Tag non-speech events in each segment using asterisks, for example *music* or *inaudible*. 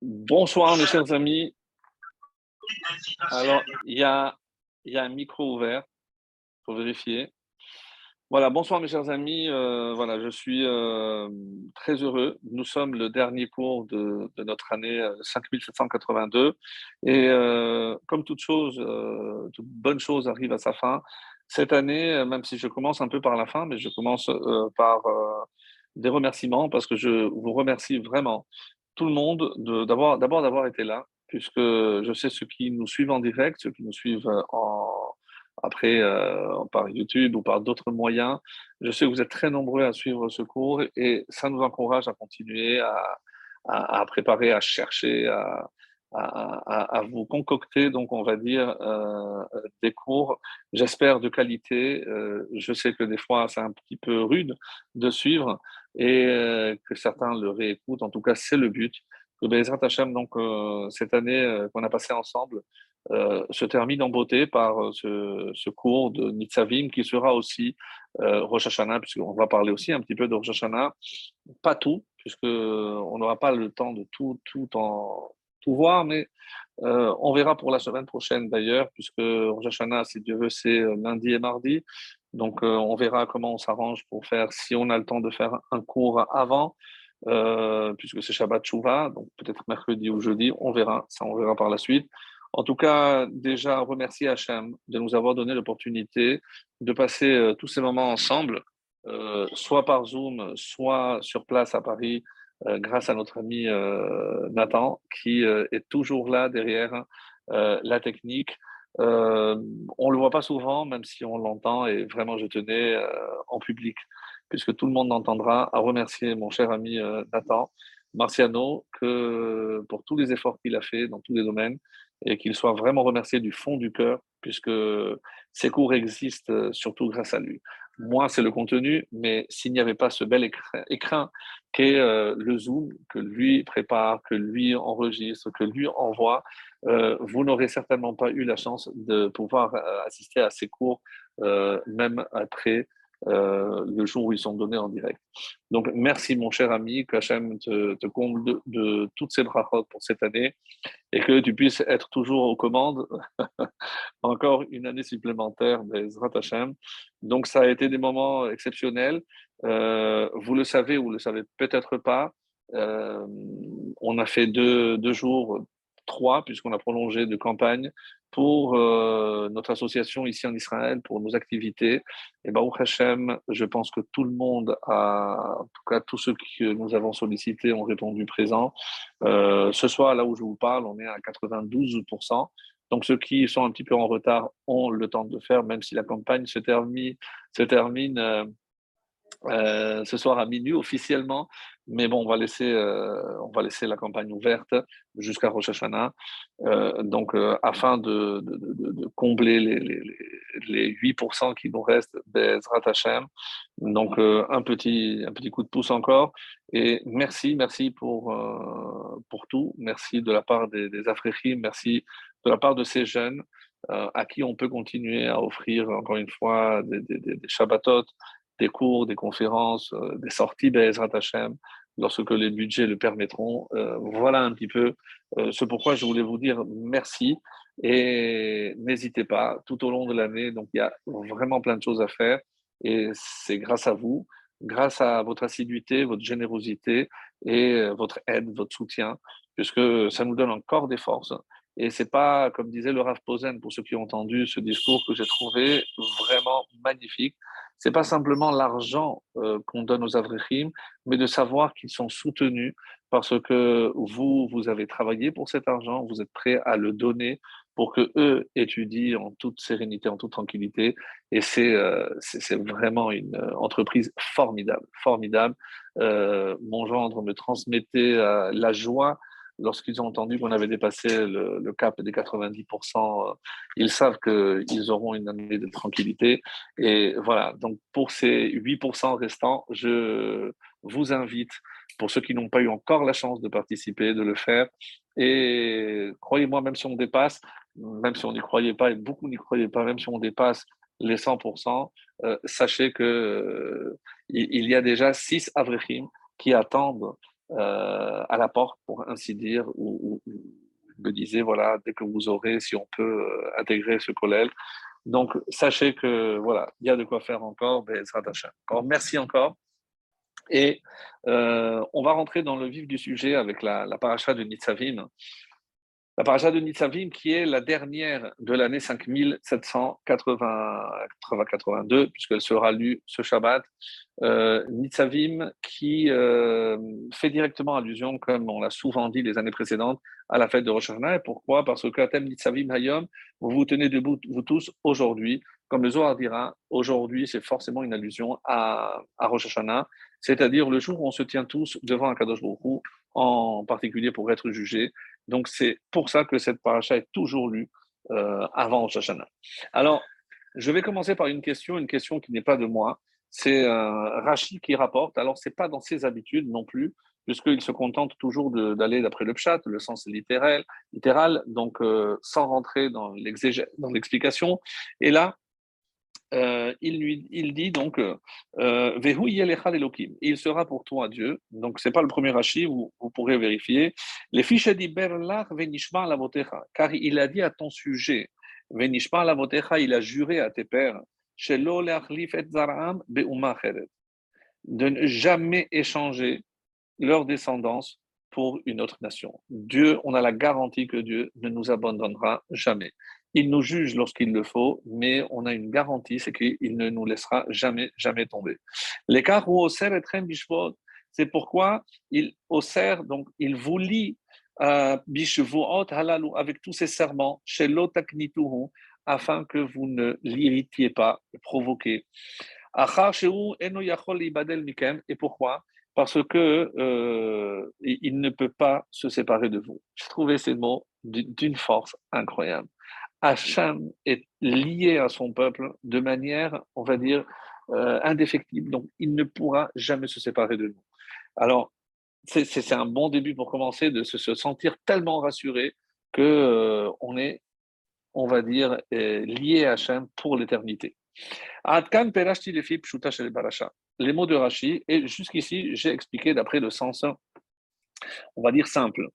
Bonsoir mes chers amis. Alors, il y a, y a un micro ouvert, faut vérifier. Voilà, bonsoir mes chers amis. Euh, voilà, je suis euh, très heureux. Nous sommes le dernier cours de, de notre année 5782. Euh, et comme toute chose, toute bonne chose arrive à sa fin. Cette année, même si je commence un peu par la fin, mais je commence par des remerciements parce que je vous remercie vraiment tout le monde d'abord d'avoir été là, puisque je sais ceux qui nous suivent en direct, ceux qui nous suivent en, après euh, par YouTube ou par d'autres moyens. Je sais que vous êtes très nombreux à suivre ce cours et ça nous encourage à continuer à, à, préparer, à chercher, à, à, vous concocter, donc on va dire, euh, des cours, j'espère, de qualité. Euh, je sais que des fois, c'est un petit peu rude de suivre et que certains le réécoutent. En tout cas, c'est le but. Que Bezrat Hashem, donc, cette année qu'on a passée ensemble, euh, se termine en beauté par euh, ce, cours de Nitzavim qui sera aussi euh, Rosh Hashanah, puisqu'on va parler aussi un petit peu de Rosh Hashanah. Pas tout, puisqu'on n'aura pas le temps de tout, tout, en, mais on verra pour la semaine prochaine d'ailleurs, puisque Rosh Hashanah, si Dieu veut, c'est lundi et mardi. Donc on verra comment on s'arrange pour faire, si on a le temps de faire un cours avant. puisque c'est Shabbat Shuvah, donc peut-être mercredi ou jeudi, on verra, ça on verra par la suite. En tout cas, déjà remercier Hachem de nous avoir donné l'opportunité de passer euh, tous ces moments ensemble, euh, soit par Zoom, soit sur place à Paris, euh, grâce à notre ami Nathan, qui est toujours là derrière la technique. on ne le voit pas souvent, même si on l'entend, et vraiment je tenais en public, puisque tout le monde entendra, à remercier mon cher ami Nathan Marciano que pour tous les efforts qu'il a fait dans tous les domaines et qu'il soit vraiment remercié du fond du cœur, puisque ces cours existent euh, surtout grâce à lui. Moi, c'est le contenu, mais s'il n'y avait pas ce bel écran, qu'est euh, le Zoom, que lui prépare, que lui enregistre, que lui envoie, euh, vous n'aurez certainement pas eu la chance de pouvoir assister à ces cours, même après euh, le jour où ils sont donnés en direct. Donc, merci mon cher ami, que Hachem te, comble de, toutes ces brachot pour cette année et que tu puisses être toujours aux commandes *laughs* encore une année supplémentaire Bezrat Hachem. Donc, ça a été des moments exceptionnels. Euh, vous le savez ou vous le savez peut-être pas. Euh, on a fait deux, deux jours trois, puisqu'on a prolongé de campagne pour euh, notre association ici en Israël, pour nos activités. Et Baruch Hashem, je pense que tout le monde a, en tout cas tous ceux que nous avons sollicités ont répondu présent. Euh, ce soir, là où je vous parle, on est à 92%. Donc ceux qui sont un petit peu en retard ont le temps de faire, même si la campagne se termine, se termine euh, ce soir à minuit officiellement, mais bon, on va laisser, euh, on va laisser la campagne ouverte jusqu'à Rosh Hashanah, euh, donc afin de, de, de, combler les, les, les, 8% qui nous restent Bezrat Hashem. Donc un petit, un petit coup de pouce encore. Et merci, merci pour, pour tout. Merci de la part des, des merci de la part de ces jeunes. à qui on peut continuer à offrir encore une fois des, des, des Shabbatot, des cours, des conférences, euh, des sorties Bezrat Hashem, lorsque les budgets le permettront. Euh, voilà un petit peu euh, ce pourquoi je voulais vous dire merci et n'hésitez pas tout au long de l'année. Donc il y a vraiment plein de choses à faire et c'est grâce à vous, grâce à votre assiduité, votre générosité et votre aide, votre soutien, puisque ça nous donne encore des forces. Et c'est pas, comme disait le Rav Posen, pour ceux qui ont entendu ce discours que j'ai trouvé vraiment magnifique c'est pas simplement l'argent euh, qu'on donne aux Avrichim, mais de savoir qu'ils sont soutenus parce que vous, vous avez travaillé pour cet argent, vous êtes prêt à le donner pour que eux étudient en toute sérénité, en toute tranquillité. Et c'est euh, vraiment une euh, entreprise formidable, formidable. mon gendre me transmettait la joie lorsqu'ils ont entendu qu'on avait dépassé le, cap des 90%, euh, ils savent qu'ils auront une année de tranquillité. Et voilà, donc pour ces 8% restants, je vous invite, pour ceux qui n'ont pas eu encore la chance de participer, de le faire. Et croyez-moi, même si on dépasse, même si on n'y croyait pas, et beaucoup n'y croyaient pas, même si on dépasse les 100%, euh, sachez que euh, il y a déjà 6 avrechim qui attendent à la porte, pour ainsi dire, ou, me disait, voilà, dès que vous aurez, si on peut euh, intégrer ce collègue. Donc, sachez que, voilà, il y a de quoi faire encore, encore merci encore. Et euh, on va rentrer dans le vif du sujet avec la, la paracha de Nitzavim. La paracha de Nitzavim, qui est la dernière de l'année 5782, puisqu'elle sera lue ce Shabbat. Euh, Nitzavim, qui euh, fait directement allusion, comme on l'a souvent dit les années précédentes, à la fête de Rosh Hashanah. Et pourquoi? Parce que Thème Nitzavim Hayom, vous vous tenez debout, vous tous, aujourd'hui. Comme le Zohar dira, aujourd'hui, c'est forcément une allusion à, à Rosh Hashanah, c'est-à-dire le jour où on se tient tous devant un Kadosh Baruch en particulier pour être jugé. Donc c'est pour ça que cette paracha est toujours lue euh, avant Rosh Hashanah. Alors, je vais commencer par une question, une question qui n'est pas de moi. C'est euh, Rachi qui rapporte. Alors, c'est pas dans ses habitudes non plus, puisqu'il se contente toujours d'aller d'après le pshat, le sens littéral, littéral donc euh, sans rentrer dans l'explication. Et là, euh, il, lui, il dit donc euh, il sera pour toi Dieu. Donc, ce n'est pas le premier Rashi, vous, vous pourrez vérifier. Les fiches la car il a dit à ton sujet, la il a juré à tes pères, de ne jamais échanger leur descendance pour une autre nation. Dieu, on a la garantie que Dieu ne nous abandonnera jamais. Il nous juge lorsqu'il le faut, mais on a une garantie, c'est qu'il ne nous laissera jamais, jamais tomber. L'écart où Oser Bishvot, c'est pourquoi il, Oser, donc, il vous lit euh, halalu avec tous ces serments, chez l'otaknituhu, afin que vous ne l'irritiez pas, le provoquez. Et pourquoi? Parce que euh, il ne peut pas se séparer de vous. J'ai trouvé ces mots d'une force incroyable. Hachem est lié à son peuple de manière, on va dire, euh, indéfectible. Donc, il ne pourra jamais se séparer de nous. Alors, c'est un bon début pour commencer de se, sentir tellement rassuré que euh, on est, on va dire, euh, lié à Hachem pour l'éternité. Les mots de Rashi, et jusqu'ici, j'ai expliqué d'après le sens, on va dire simple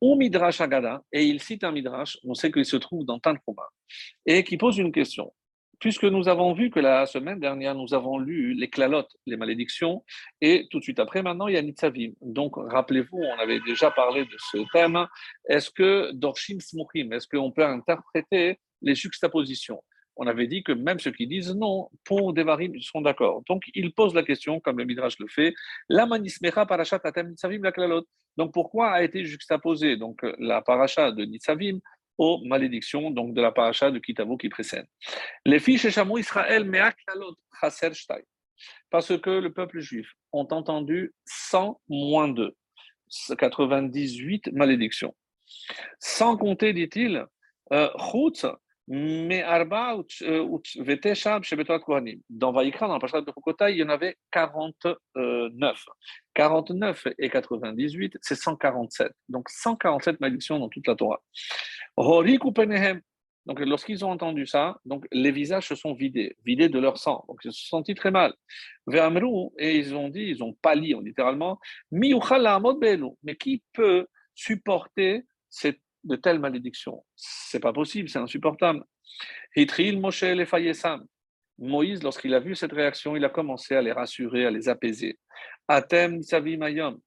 ou Midrash Agada, et il cite un Midrash, on sait qu'il se trouve dans Tantruma, et qui pose une question. Puisque nous avons vu que la semaine dernière, nous avons lu les clalotes, les malédictions, et tout de suite après, maintenant, il y a Nitzavim. Donc, rappelez-vous, on avait déjà parlé de ce thème. Est-ce que Dorshim Smuchim, est-ce qu'on peut interpréter les juxtapositions? On avait dit que même ceux qui disent non, pour Devarim, sont d'accord. Donc, il pose la question, comme le Midrash le fait, la manismecha parashat atem nitzavim la klalot. Donc, pourquoi a été juxtaposée donc, la paracha de Nitzavim aux malédictions donc, de la paracha de Kitavo qui précède? Les fiches Chamou Israël mea klalot chaser. Parce que le peuple juif ont entendu 100 moins 2, 98 malédictions. Sans compter, dit-il, euh, Kohanim. Dans Vaïkra, dans la Pachat de Chokotai, il y en avait 49. 49 et 98, c'est 147. Donc 147 malédictions dans toute la Torah. Donc lorsqu'ils ont entendu ça, donc les visages se sont vidés, vidés de leur sang. Donc ils se sont sentis très mal. Et ils ont dit, ils ont pâli littéralement, mais qui peut supporter cette de telles malédictions. C'est pas possible, c'est insupportable. Moïse, lorsqu'il a vu cette réaction, il a commencé à les rassurer, à les apaiser. Atem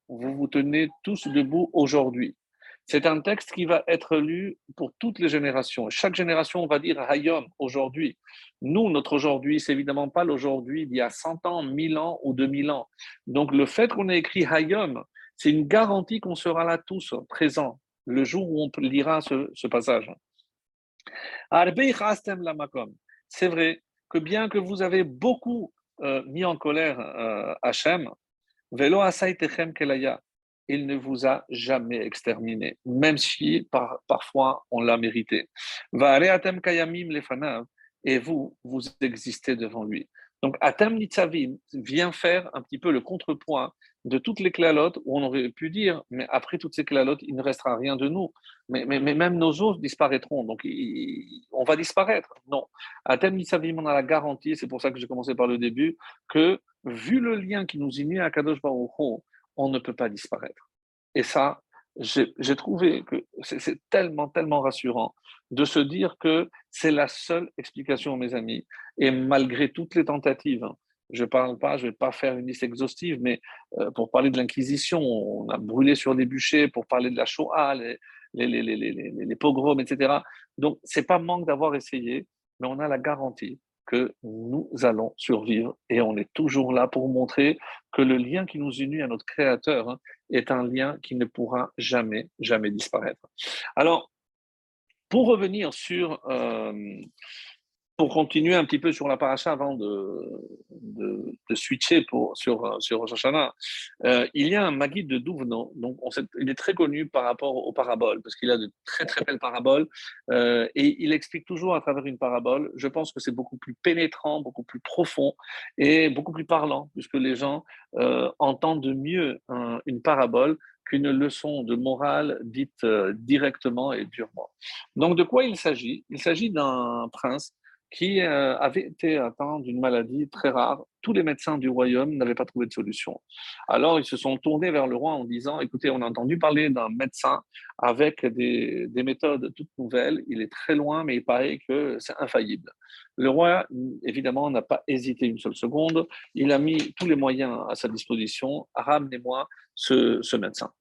vous vous tenez tous debout aujourd'hui. C'est un texte qui va être lu pour toutes les générations. Chaque génération, on va dire Hayom, aujourd'hui. Nous, notre aujourd'hui, c'est évidemment pas l'aujourd'hui d'il y a 100 ans, 1000 ans ou 2000 ans. Donc, le fait qu'on ait écrit Hayom, c'est une garantie qu'on sera là tous présents le jour où on lira ce, passage. C'est vrai que bien que vous avez beaucoup euh, mis en colère euh, Hachem, il ne vous a jamais exterminé, même si parfois on l'a mérité. Et vous, vous existez devant lui. Donc, Atam Nitzavim vient faire un petit peu le contrepoint de toutes les clalotes où on aurait pu dire, mais après toutes ces clalotes, il ne restera rien de nous. Mais, mais, même nos os disparaîtront, donc on va disparaître. Non. Atem Nitzavim, on a la garantie, c'est pour ça que j'ai commencé par le début, que vu le lien qui nous unit à Kadosh Baruch on ne peut pas disparaître. Et ça, j'ai trouvé que c'est tellement, tellement rassurant de se dire que c'est la seule explication, mes amis. Et malgré toutes les tentatives, hein, je parle pas, je vais pas faire une liste exhaustive, mais euh, pour parler de l'Inquisition, on a brûlé sur des bûchers, pour parler de la Shoah, les, les, pogroms, etc. Donc, ce n'est pas manque d'avoir essayé, mais on a la garantie que nous allons survivre et on est toujours là pour montrer que le lien qui nous unit à notre Créateur hein, est un lien qui ne pourra jamais, jamais disparaître. Alors, pour revenir sur euh, pour continuer un petit peu sur la paracha avant de, switcher pour, sur, sur Rosh Hashanah, euh, il y a un Magid de Douvno, donc on il est très connu par rapport aux paraboles, parce qu'il a de très très belles paraboles, euh, et il explique toujours à travers une parabole. Je pense que c'est beaucoup plus pénétrant, beaucoup plus profond et beaucoup plus parlant, puisque les gens euh, entendent mieux une parabole qu'une leçon de morale dite directement et durement. Donc de quoi il s'agit? Il s'agit d'un prince qui euh, avait été atteint d'une maladie très rare. Tous les médecins du royaume n'avaient pas trouvé de solution. Alors ils se sont tournés vers le roi en disant, écoutez, on a entendu parler d'un médecin avec des, des, méthodes toutes nouvelles, il est très loin, mais il paraît que c'est infaillible. Le roi, évidemment, n'a pas hésité une seule seconde, il a mis tous les moyens à sa disposition, ramenez-moi ce, médecin.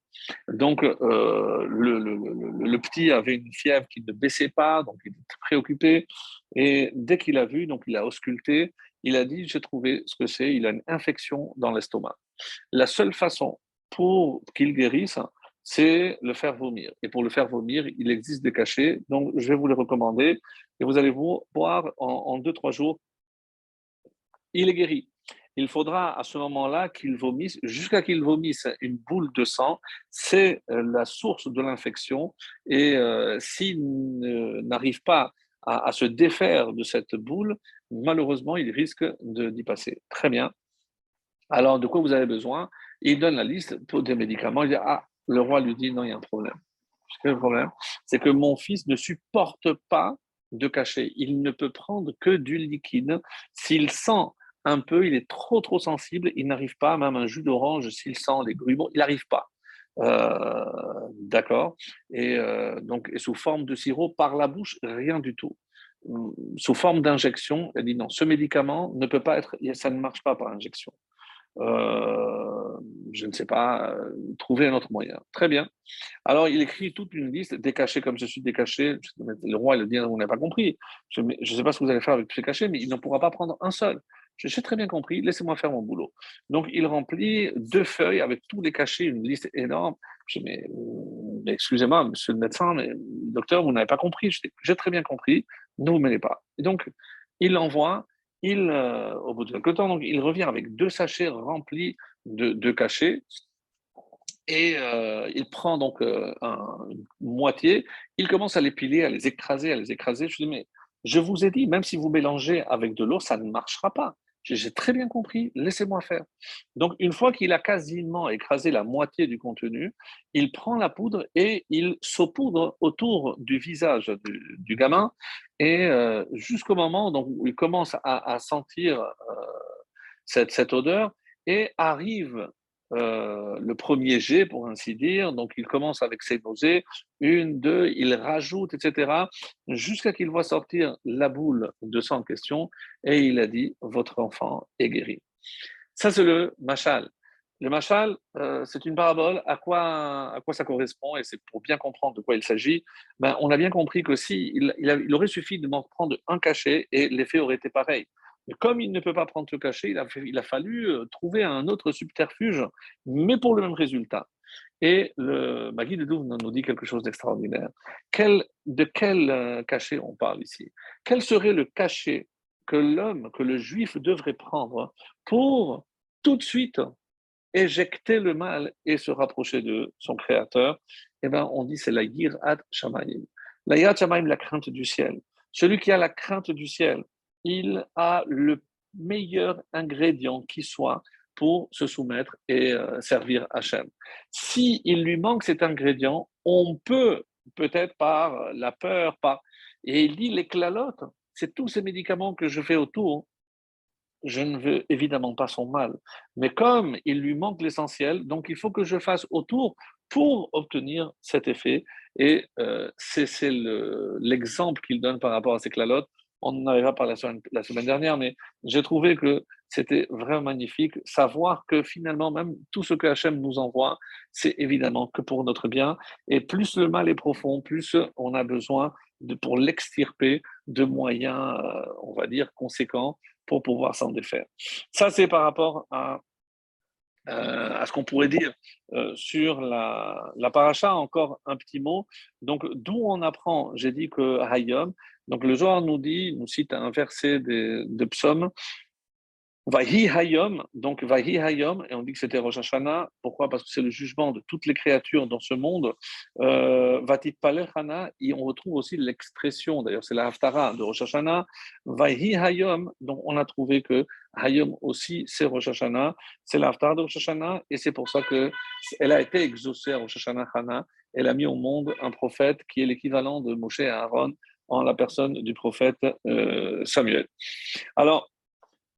Donc, euh, le, petit avait une fièvre qui ne baissait pas, donc il préoccupé. Et dès qu'il a vu, donc il a ausculté, il a dit J'ai trouvé ce que c'est, il a une infection dans l'estomac. La seule façon pour qu'il guérisse, c'est le faire vomir. Et pour le faire vomir, il existe des cachets, donc je vais vous les recommander. Et vous allez voir en, en deux, trois jours, il est guéri il faudra à ce moment-là qu'il vomisse, jusqu'à qu'il vomisse une boule de sang, c'est euh, la source de l'infection. Et euh, s'il n'arrive pas à, se défaire de cette boule, malheureusement, il risque d'y passer. Très bien. Alors, de quoi vous avez besoin? Il donne la liste des médicaments. Il dit, ah, le roi lui dit, non, il y a un problème. Le problème, c'est que mon fils ne supporte pas de cachet. Il ne peut prendre que du liquide. S'il sent un peu, il est trop trop sensible, il n'arrive pas, même un jus d'orange, s'il sent les grumeaux, il n'arrive pas. Euh, d'accord Et euh, donc, sous forme de sirop, par la bouche, rien du tout. Hum, sous forme d'injection, elle dit non, ce médicament ne peut pas être, ça ne marche pas par injection. Euh, je ne sais pas, trouver un autre moyen. Très bien. Alors, il écrit toute une liste, des cachets comme je suis décaché. Le roi, il dit, vous n'avez pas compris. Je ne sais pas ce que vous allez faire avec tous ces cachets, mais il ne pourra pas prendre un seul. J'ai très bien compris, laissez-moi faire mon boulot. Donc, il remplit deux feuilles avec tous les cachets, une liste énorme. Je dis, mais, excusez-moi, monsieur le médecin, mais docteur, vous n'avez pas compris. J'ai très bien compris, ne vous mêlez pas. Et donc, il l'envoie, il, euh, au bout de quelques temps, donc, il revient avec deux sachets remplis de, cachets. Et euh, il prend donc euh, une moitié, il commence à les piler, à les écraser, à les écraser. Je dis, mais je vous ai dit, même si vous mélangez avec de l'eau, ça ne marchera pas. J'ai très bien compris, laissez-moi faire. Donc, une fois qu'il a quasiment écrasé la moitié du contenu, il prend la poudre et il saupoudre autour du visage du, gamin, et euh, jusqu'au moment où il commence à, sentir euh, cette odeur, et arrive euh, le premier jet, pour ainsi dire. Donc, il commence avec ses nausées, une, deux, il rajoute, etc., jusqu'à qu'il voit sortir la boule de sang en question, et il a dit Votre enfant est guéri. Ça, c'est le machal. Le machal, euh, c'est une parabole. À quoi, à quoi ça correspond Et c'est pour bien comprendre de quoi il s'agit. Ben, on a bien compris que si il, aurait suffi de m'en prendre un cachet et l'effet aurait été pareil. Mais comme il ne peut pas prendre ce cachet, il a, fallu euh, trouver un autre subterfuge, mais pour le même résultat. Et le Magui de Douve nous dit quelque chose d'extraordinaire. De quel euh, cachet on parle ici? Quel serait le cachet que l'homme, que le juif devrait prendre pour tout de suite éjecter le mal et se rapprocher de son créateur? Eh bien, on dit c'est la yirat shamayim. La yirat shamayim, la crainte du ciel. Celui qui a la crainte du ciel, il a le meilleur ingrédient qui soit pour se soumettre et euh, servir Hachem. S'il il lui manque cet ingrédient, on peut, peut-être par la peur, par... Et il dit, les clalotes, c'est tous ces médicaments que je fais autour, je ne veux évidemment pas son mal. Mais comme il lui manque l'essentiel, donc il faut que je fasse autour pour obtenir cet effet. Et euh, c'est l'exemple qu'il donne par rapport à ces clalotes. On en avait pas parlé la semaine, dernière, mais j'ai trouvé que c'était vraiment magnifique. Savoir que finalement, même tout ce que Hachem nous envoie, c'est évidemment que pour notre bien. Et plus le mal est profond, plus on a besoin de, pour l'extirper de moyens, euh, on va dire, conséquents pour pouvoir s'en défaire. Ça, c'est par rapport à, euh, à ce qu'on pourrait dire euh, sur la, la paracha. Encore un petit mot. Donc, d'où on apprend, j'ai dit que Hayom, donc le Zohar nous dit, nous cite un verset de, de psaume Vahi Hayom, donc Vahi Hayom, et on dit que c'était Rosh Hashanah. Pourquoi? Parce que c'est le jugement de toutes les créatures dans ce monde. Euh, Vatit Palechana, et on retrouve aussi l'expression, d'ailleurs c'est la Haftara de Rosh Hashanah. Vahi Hayom, donc on a trouvé que Hayom aussi c'est Rosh Hashanah, c'est la Haftara de Rosh Hashanah, et c'est pour ça qu'elle a été exaucée à Rosh Hashanah Hana. Elle a mis au monde un prophète qui est l'équivalent de Moshe et Aaron en la personne du prophète euh, Samuel. Alors,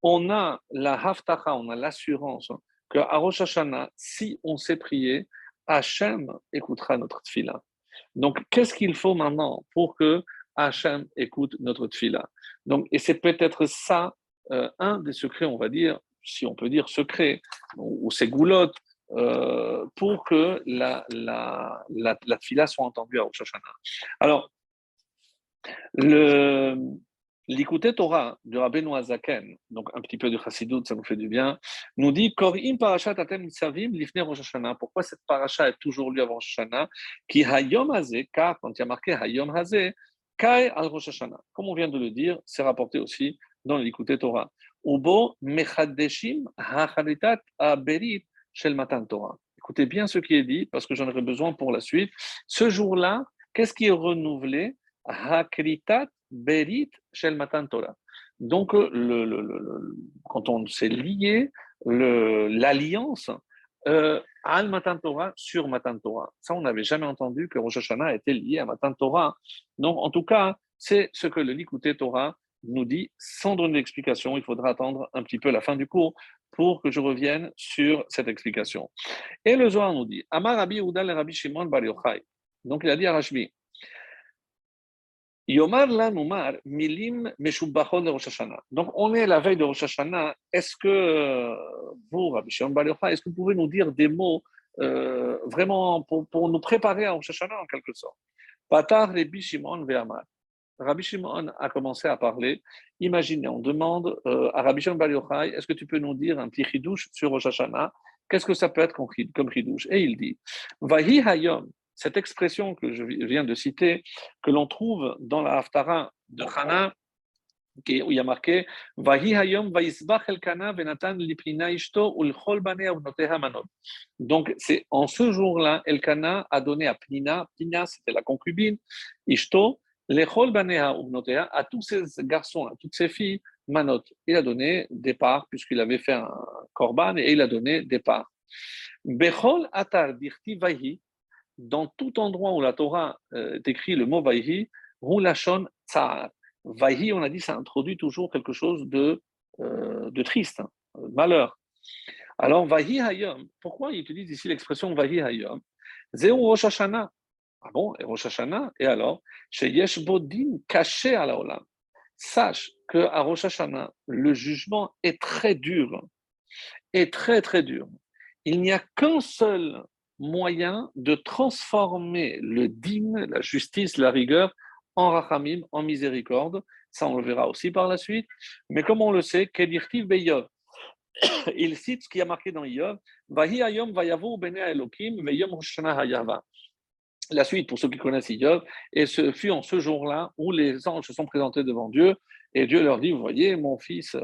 on a la haftacha, on a l'assurance que à Rosh Hashanah, si on sait prier, Hachem écoutera notre tfila. Donc, qu'est-ce qu'il faut maintenant pour que Hachem écoute notre tfila Donc, et c'est peut-être ça euh, un des secrets, on va dire, si on peut dire secret, ou, ces goulottes, euh, pour que la, la, la, la tfila soit entendue à Rosh Hashanah. Alors, le, L'écouter Torah de Rabbeinu Azaken, donc un petit peu de Chassidut, ça nous fait du bien, nous dit Korim parashat atem savim lifne Rosh Hashanah. Pourquoi cette paracha est toujours lue avant Rosh Hashanah? Qui hayom hazé, car quand il y a marqué hayom hazé, kai al Rosh Hashanah. Comme on vient de le dire, c'est rapporté aussi dans l'écouter Torah. Ubo mechadeshim hacharitat aberit shel matan Torah. Écoutez bien ce qui est dit, parce que j'en aurai besoin pour la suite. Ce jour-là, qu'est-ce qui est renouvelé? Hakritat Berit Shel Matan Torah. Donc, le, quand on s'est lié, l'alliance euh, Al Matan Torah sur Matan Torah. Ça, on n'avait jamais entendu que Rosh Hashanah était lié à Matan Torah. Donc, en tout cas, c'est ce que le Likuté Torah nous dit sans donner d'explication. Il faudra attendre un petit peu la fin du cours pour que je revienne sur cette explication. Et le Zohar nous dit Amar Rabbi Udal Rabbi Shimon Bar Yochai. Donc, il a dit à Rashbi Yomar la milim meshubachon de Rosh Hashanah. Donc, on est la veille de Rosh Hashanah. Est-ce que vous, Rabbi Shimon est-ce que vous pouvez nous dire des mots euh, vraiment pour, pour, nous préparer à Rosh Hashanah en quelque sorte? Patar Rabbi Shimon ve'amar. Rabbi Shimon a commencé à parler. Imaginez, on demande euh, à Rabbi Shimon Bar est-ce que tu peux nous dire un petit chidouche sur Rosh Hashanah? Qu'est-ce que ça peut être comme chidouche? Et il dit Vahi hayom cette expression que je viens de citer, que l'on trouve dans la Haftara de Hana, où il y a marqué Donc, c'est en ce jour-là, Elkana a donné à Pnina, Pnina c'était la concubine, Ishto, à tous ces garçons, à toutes ces filles, Manot. Il a donné des parts, puisqu'il avait fait un korban, et il a donné des parts. Bechol atar dirti vahi, dans tout endroit où la Torah euh, décrit le mot Vaihi, Roulachon Tsar. Vaihi, on a dit, ça introduit toujours quelque chose de, euh, de triste, hein, malheur. Alors, Vaihi Hayom, pourquoi il utilise ici l'expression Vaihi Hayom? Zéro Rosh Hashanah. Ah bon, et Rosh Hashanah, et alors? Chez Yesh Bodin caché à la Olam. Sache qu'à Rosh Hashanah, le jugement est très dur, est très très dur. Il n'y a qu'un seul moyen de transformer le dîme, la justice, la rigueur, en rachamim, en miséricorde. Ça, on le verra aussi par la suite. Mais comme on le sait, Kedirtiv Beyov, *coughs* il cite ce qui a marqué dans Yov, Vahi Ayom Elohim Veyom Hayava. La suite, pour ceux qui connaissent Yov, et ce fut en ce jour-là où les anges se sont présentés devant Dieu, et Dieu leur dit, vous voyez, mon fils, euh,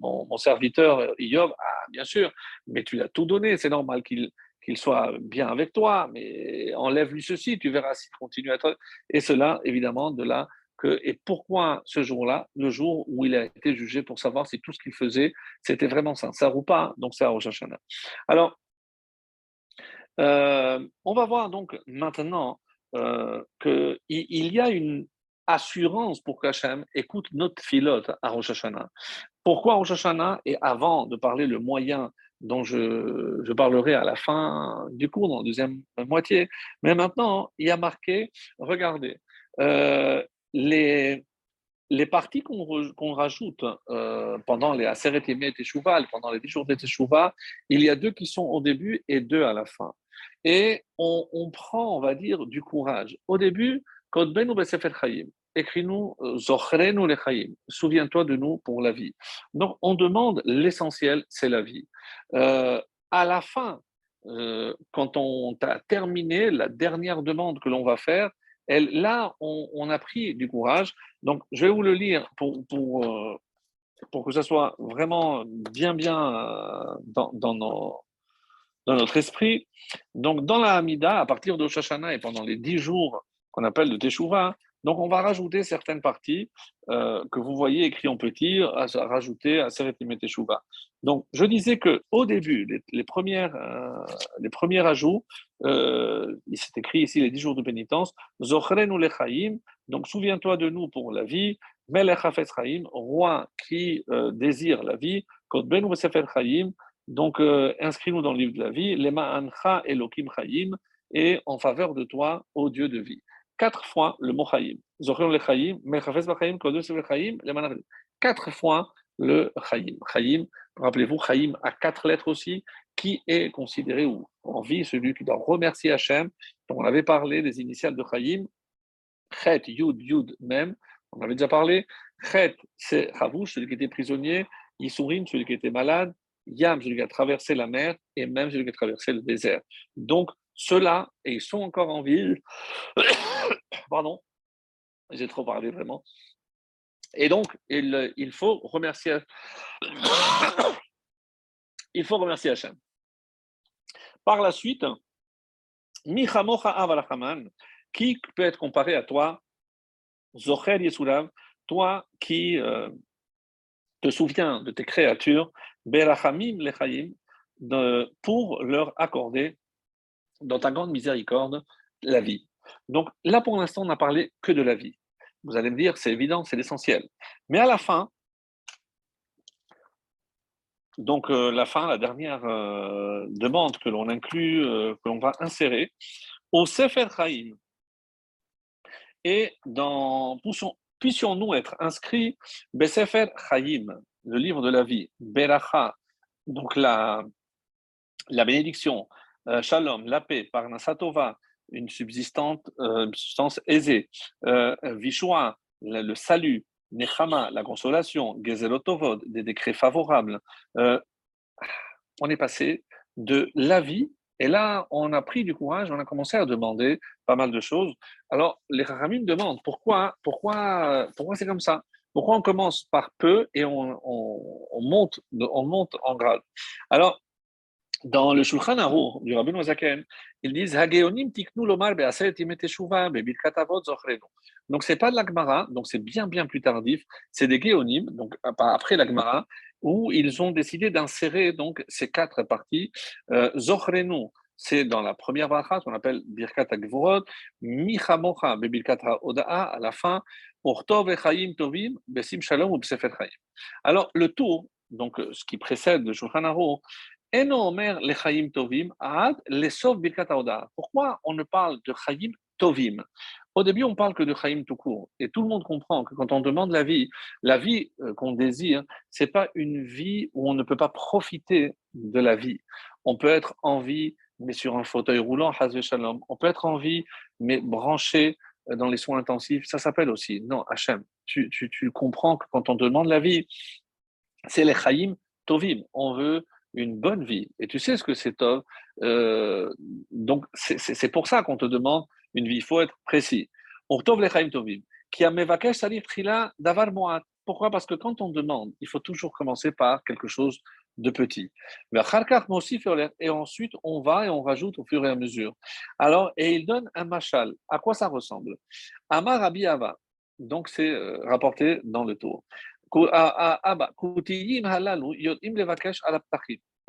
mon, mon serviteur Yov, ah, bien sûr, mais tu l'as tout donné, c'est normal qu'il qu'il soit bien avec toi, mais enlève-lui ceci, tu verras s'il continue à être. Et cela, évidemment, de là que. Et pourquoi ce jour-là, le jour où il a été jugé pour savoir si tout ce qu'il faisait, c'était vraiment sincère ou pas, donc c'est à Rosh Hashanah. Alors, euh, on va voir donc maintenant euh, qu'il y a une assurance pour qu'Hachem écoute notre filote à Rosh Hashanah. Pourquoi Rosh Hashanah? Et avant de parler le moyen dont je, parlerai à la fin du cours, dans la deuxième moitié. Mais maintenant, il y a marqué, regardez, euh, les, les parties qu'on rajoute euh, pendant les Aseret et Teshuvah, pendant les 10 jours de Teshuvah, il y a deux qui sont au début et deux à la fin. Et on, on prend, on va dire, du courage. Au début, Kodbenu Besefer Chayim, écris-nous euh, Zochrenu le Chayim, souviens-toi de nous pour la vie. Donc, on demande l'essentiel, c'est la vie. Euh, à la fin, euh, quand on a terminé la dernière demande que l'on va faire, elle, là, on, a pris du courage. Donc, je vais vous le lire pour, pour, pour que ça soit vraiment bien, bien dans, dans, notre esprit. Donc, dans la Hamida, à partir de Shoshana et pendant les dix jours qu'on appelle le Teshuvah, donc, on va rajouter certaines parties euh, que vous voyez écrites en petit, à, rajouter à Teshuva. Donc, je disais que au début, les, premières, euh, les premiers ajouts, euh, il s'est écrit ici les dix jours de pénitence, donc souviens-toi de nous pour la vie, Melech Hafez Chaim, roi qui désire la vie, Kotbenu Sefer Chaim, donc inscris-nous dans le livre de la vie, Lema Ancha Elokim Chaim, et en faveur de toi, ô Dieu de vie quatre fois le mot Chaim. Quatre fois le Chaim. Chaim, rappelez-vous, Chaim a quatre lettres aussi, qui est considéré ou en vie celui qui doit remercier Hachem. Donc on avait parlé des initiales de Chaim. Chet, Yud, Yud, même. On avait déjà parlé. Chet, c'est Chavouch, celui qui était prisonnier. Yisurim, celui qui était malade. Yam, celui qui a traversé la mer. Et même celui qui a traversé le désert. Donc, ceux-là, et ils sont encore en ville, *coughs* pardon, j'ai trop parlé vraiment. Et donc, il, il faut remercier, *coughs* il faut remercier Hachem. Par la suite, qui peut être comparé à toi, Zocher Yesulav, toi qui euh, te souviens de tes créatures, Berachamim Lechayim, pour leur accorder dans ta grande miséricorde, la vie. Donc là, pour l'instant, on n'a parlé que de la vie. Vous allez me dire, c'est évident, c'est l'essentiel. Mais à la fin, donc euh, la fin, la dernière euh, demande que l'on inclut, euh, que l'on va insérer, au Sefer Chaim. Et dans, puissions-nous être inscrits, Besefer Chaim, le livre de la vie, Beracha, donc la, la bénédiction, shalom, la paix, parnasatova, une subsistance, euh, substance aisée, euh, vishua, le, salut, nechama, la consolation, gezelotovod, des décrets favorables. on est passé de la vie, et là, on a pris du courage, on a commencé à demander pas mal de choses. Alors, les Rahamim demandent pourquoi, pourquoi, pourquoi c'est comme ça? Pourquoi on commence par peu et on, on, monte, on monte en grade? Alors, dans le Shulchan Aruch du Rabbi Nozaken, ils disent Hageonim tiknu lomar be'aset imeteshuva be'birkat avot zochrenu. Donc c'est pas de l'Agmara, donc c'est bien bien plus tardif. C'est des Géonim, donc après l'Agmara, où ils ont décidé d'insérer donc ces quatre parties. Euh, zochrenu, c'est dans la première bracha qu'on appelle Birkat Agvorot, Michamocha be'birkat Oda'a à la fin, Urtov echaim tovim besim shalom ou chaim. Alors le tour, donc ce qui précède le Shulchan pourquoi on ne parle de Chaim Tovim Au début, on parle que de Chaim tout court. Et tout le monde comprend que quand on demande la vie, la vie euh, qu'on désire, c'est pas une vie où on ne peut pas profiter de la vie. On peut être en vie, mais sur un fauteuil roulant, Shalom. On peut être en vie, mais branché euh, dans les soins intensifs. Ça s'appelle aussi. Non, Hachem, tu, tu, tu comprends que quand on demande la vie, c'est les Chaim Tovim. On veut une bonne vie. Et tu sais ce que c'est Tov. Euh, donc, c'est pour ça qu'on te demande une vie. Il faut être précis. Tovim. Qui a mevakesh salif trila davar moat. Pourquoi? Parce que quand on demande, il faut toujours commencer par quelque chose de petit. Et ensuite, on va et on rajoute au fur et à mesure. Alors, et il donne un machal. À quoi ça ressemble? Amar Ava. Donc, c'est euh, rapporté dans le tour.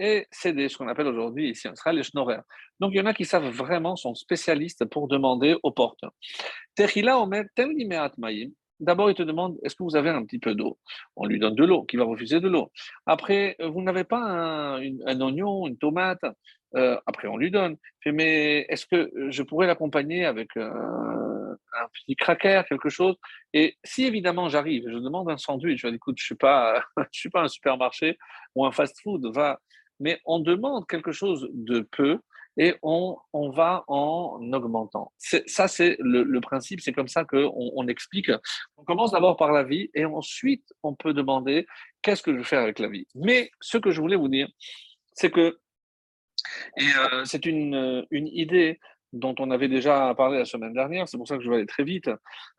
Et c'est ce qu'on appelle aujourd'hui ici en Israël les schnorrers. Donc il y en a qui savent vraiment, sont spécialistes pour demander aux portes. D'abord, il te demande est-ce que vous avez un petit peu d'eau? On lui donne de l'eau, qui va refuser de l'eau. Après, vous n'avez pas un, oignon, une tomate euh, Après, on lui donne. mais est-ce que je pourrais l'accompagner avec euh, un petit cracker, quelque chose Et si évidemment j'arrive, je demande un sandwich, je dis écoute, je suis, *laughs* suis pas un supermarché ou un fast-food, va. Mais on demande quelque chose de peu et on, on va en augmentant. Ça, c'est le, principe, c'est comme ça qu'on on explique. On commence d'abord par la vie et ensuite on peut demander qu'est-ce que je fais avec la vie. Mais ce que je voulais vous dire, c'est que, et euh, c'est une, une idée dont on avait déjà parlé la semaine dernière, c'est pour ça que je vais aller très vite.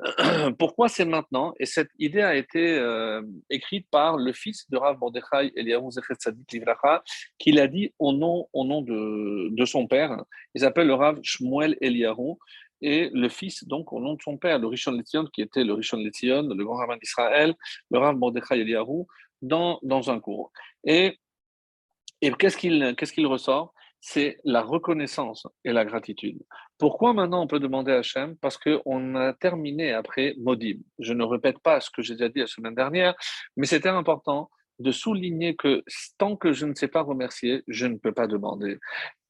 *clears throat* Pourquoi c'est maintenant? Et cette idée a été euh, écrite par le fils de Rav Mordechai Eliyahu Zechet Sadik Livracha, qui l'a dit au nom, au nom de, de son père. Il s'appelle le Rav Shmuel Eliyahu, et le fils, donc, au nom de son père, le Rishon Letzion, qui était le Rishon Letzion, le grand rabbin d'Israël, le Rav Mordechai Eliyahu, dans, dans un cours. Et, et qu'est-ce qu'il ressort? C'est la reconnaissance et la gratitude. Pourquoi maintenant on peut demander à Hachem? Parce qu'on a terminé après Modim. Je ne répète pas ce que j'ai déjà dit la semaine dernière, mais c'était important de souligner que tant que je ne sais pas remercier, je ne peux pas demander.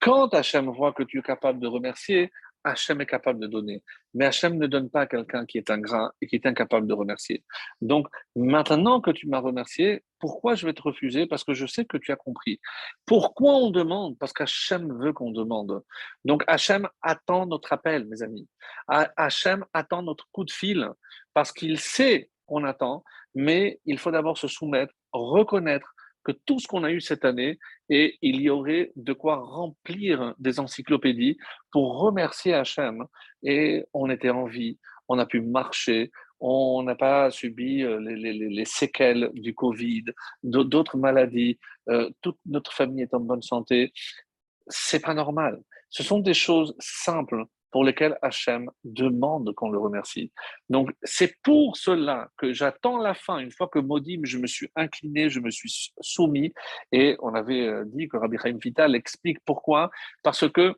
Quand Hachem voit que tu es capable de remercier, Hachem est capable de donner. Mais Hachem ne donne pas à quelqu'un qui est ingrat et qui est incapable de remercier. Donc, maintenant que tu m'as remercié, pourquoi je vais te refuser? Parce que je sais que tu as compris. Pourquoi on demande? Parce qu'Hachem veut qu'on demande. Donc, Hachem attend notre appel, mes amis. Hachem attend notre coup de fil parce qu'il sait qu'on attend, mais il faut d'abord se soumettre, reconnaître que tout ce qu'on a eu cette année, et il y aurait de quoi remplir des encyclopédies pour remercier Hachem. Et on était en vie, on a pu marcher, on n'a pas subi euh, les, séquelles du Covid, d'autres maladies, euh, toute notre famille est en bonne santé. C'est pas normal. Ce sont des choses simples pour lesquels Hachem demande qu'on le remercie. Donc, c'est pour cela que j'attends la fin. Une fois que Modim, je me suis incliné, je me suis soumis, et on avait euh, dit que Rabbi Chaim Vital explique pourquoi. Parce que,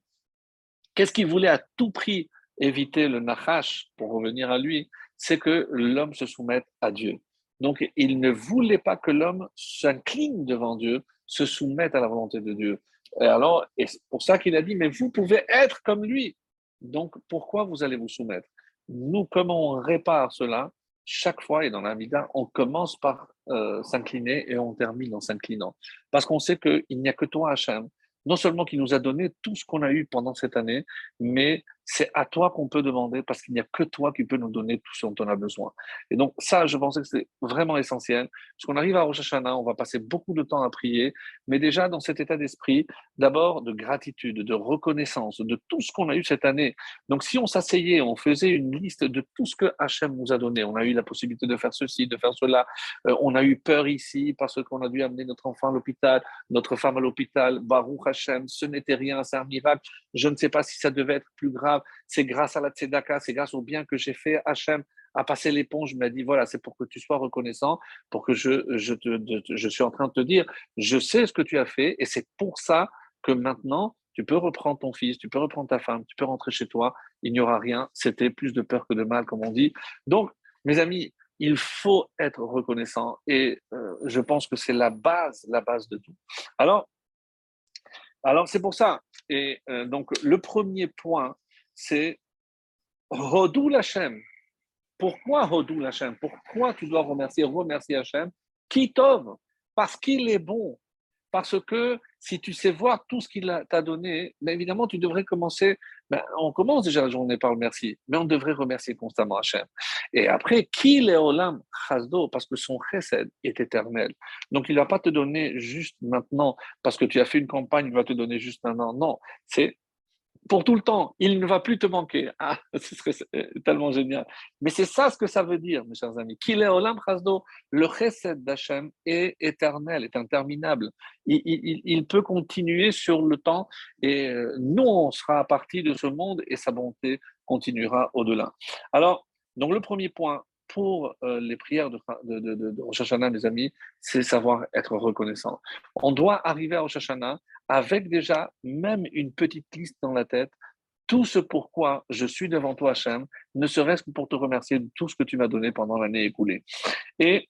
qu'est-ce qu'il voulait à tout prix éviter le Nachash, pour revenir à lui, c'est que l'homme se soumette à Dieu. Donc, il ne voulait pas que l'homme s'incline devant Dieu, se soumette à la volonté de Dieu. Et alors, et c'est pour ça qu'il a dit, mais vous pouvez être comme lui. Donc, pourquoi vous allez vous soumettre? Nous, comment on répare cela Chaque fois, et dans la Mida, on commence par euh, s'incliner et on termine en s'inclinant. Parce qu'on sait qu'il n'y a que toi, Hachem, non seulement qui nous a donné tout ce qu'on a eu pendant cette année, mais c'est à toi qu'on peut demander parce qu'il n'y a que toi qui peux nous donner tout ce dont on a besoin. Et donc ça, je pensais que c'est vraiment essentiel. Parce qu'on arrive à Rosh Hashanah, on va passer beaucoup de temps à prier, mais déjà dans cet état d'esprit, d'abord de gratitude, de reconnaissance de tout ce qu'on a eu cette année. Donc si on s'asseyait, on faisait une liste de tout ce que Hachem nous a donné, on a eu la possibilité de faire ceci, de faire cela, euh, on a eu peur ici parce qu'on a dû amener notre enfant à l'hôpital, notre femme à l'hôpital, Baruch Hachem, ce n'était rien, c'est un miracle. Je ne sais pas si ça devait être plus grave c'est grâce à la tzedaka, c'est grâce au bien que j'ai fait. Hachem a passé l'éponge, m'a dit voilà, c'est pour que tu sois reconnaissant, pour que je, je, je suis en train de te dire, je sais ce que tu as fait et c'est pour ça que maintenant, tu peux reprendre ton fils, tu peux reprendre ta femme, tu peux rentrer chez toi, il n'y aura rien. C'était plus de peur que de mal, comme on dit. Donc, mes amis, il faut être reconnaissant et euh, je pense que c'est la base, la base de tout. Alors, alors c'est pour ça. Et euh, donc, le premier point, c'est Hodou Lachem. Pourquoi Hodou Lachem? Pourquoi tu dois remercier, remercier Hachem? Kitov, parce qu'il est bon. Parce que si tu sais voir tout ce qu'il t'a donné, mais évidemment, tu devrais commencer. Ben, on commence déjà la journée par le merci, mais on devrait remercier constamment Hachem. Et après, qui est Olam Chazdo Parce que son chesed est éternel. Donc, il ne va pas te donner juste maintenant, parce que tu as fait une campagne, il va te donner juste maintenant. Non, c'est pour tout le temps. Il ne va plus te manquer. Ah, *laughs* ce serait tellement génial. Mais c'est ça ce que ça veut dire, mes chers amis. Qu'il est Olam Chazdo, le chesed d'Hachem est éternel, est interminable. Il, peut continuer sur le temps et euh, nous, on sera à partir de ce monde et sa bonté continuera au-delà. Alors, donc le premier point, pour euh, les prières de, de, de, de, Rosh Hashanah, mes amis, c'est savoir être reconnaissant. On doit arriver à Rosh Hashanah avec déjà même une petite liste dans la tête, tout ce pourquoi je suis devant toi, Hachem, ne serait-ce que pour te remercier de tout ce que tu m'as donné pendant l'année écoulée. Et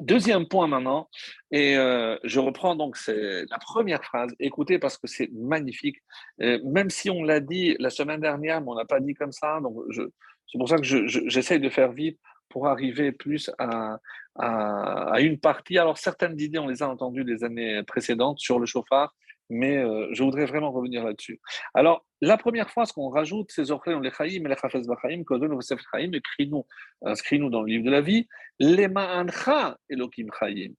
Deuxième point maintenant, et euh, je reprends donc la première phrase. Écoutez parce que c'est magnifique. même si on l'a dit la semaine dernière, mais on n'a pas dit comme ça. Donc c'est pour ça que j'essaye de faire vite pour arriver plus à, à, une partie. Alors certaines idées, on les a entendues les années précédentes sur le chauffard, mais euh, je voudrais vraiment revenir là-dessus. Alors, la première fois, ce qu'on rajoute, c'est Zochreon Lechaim, Lechafez Bachaim, Kodon Vosef Chaim, écris-nous, inscris-nous dans le livre de la vie, Lema'ancha Elohim Chaim.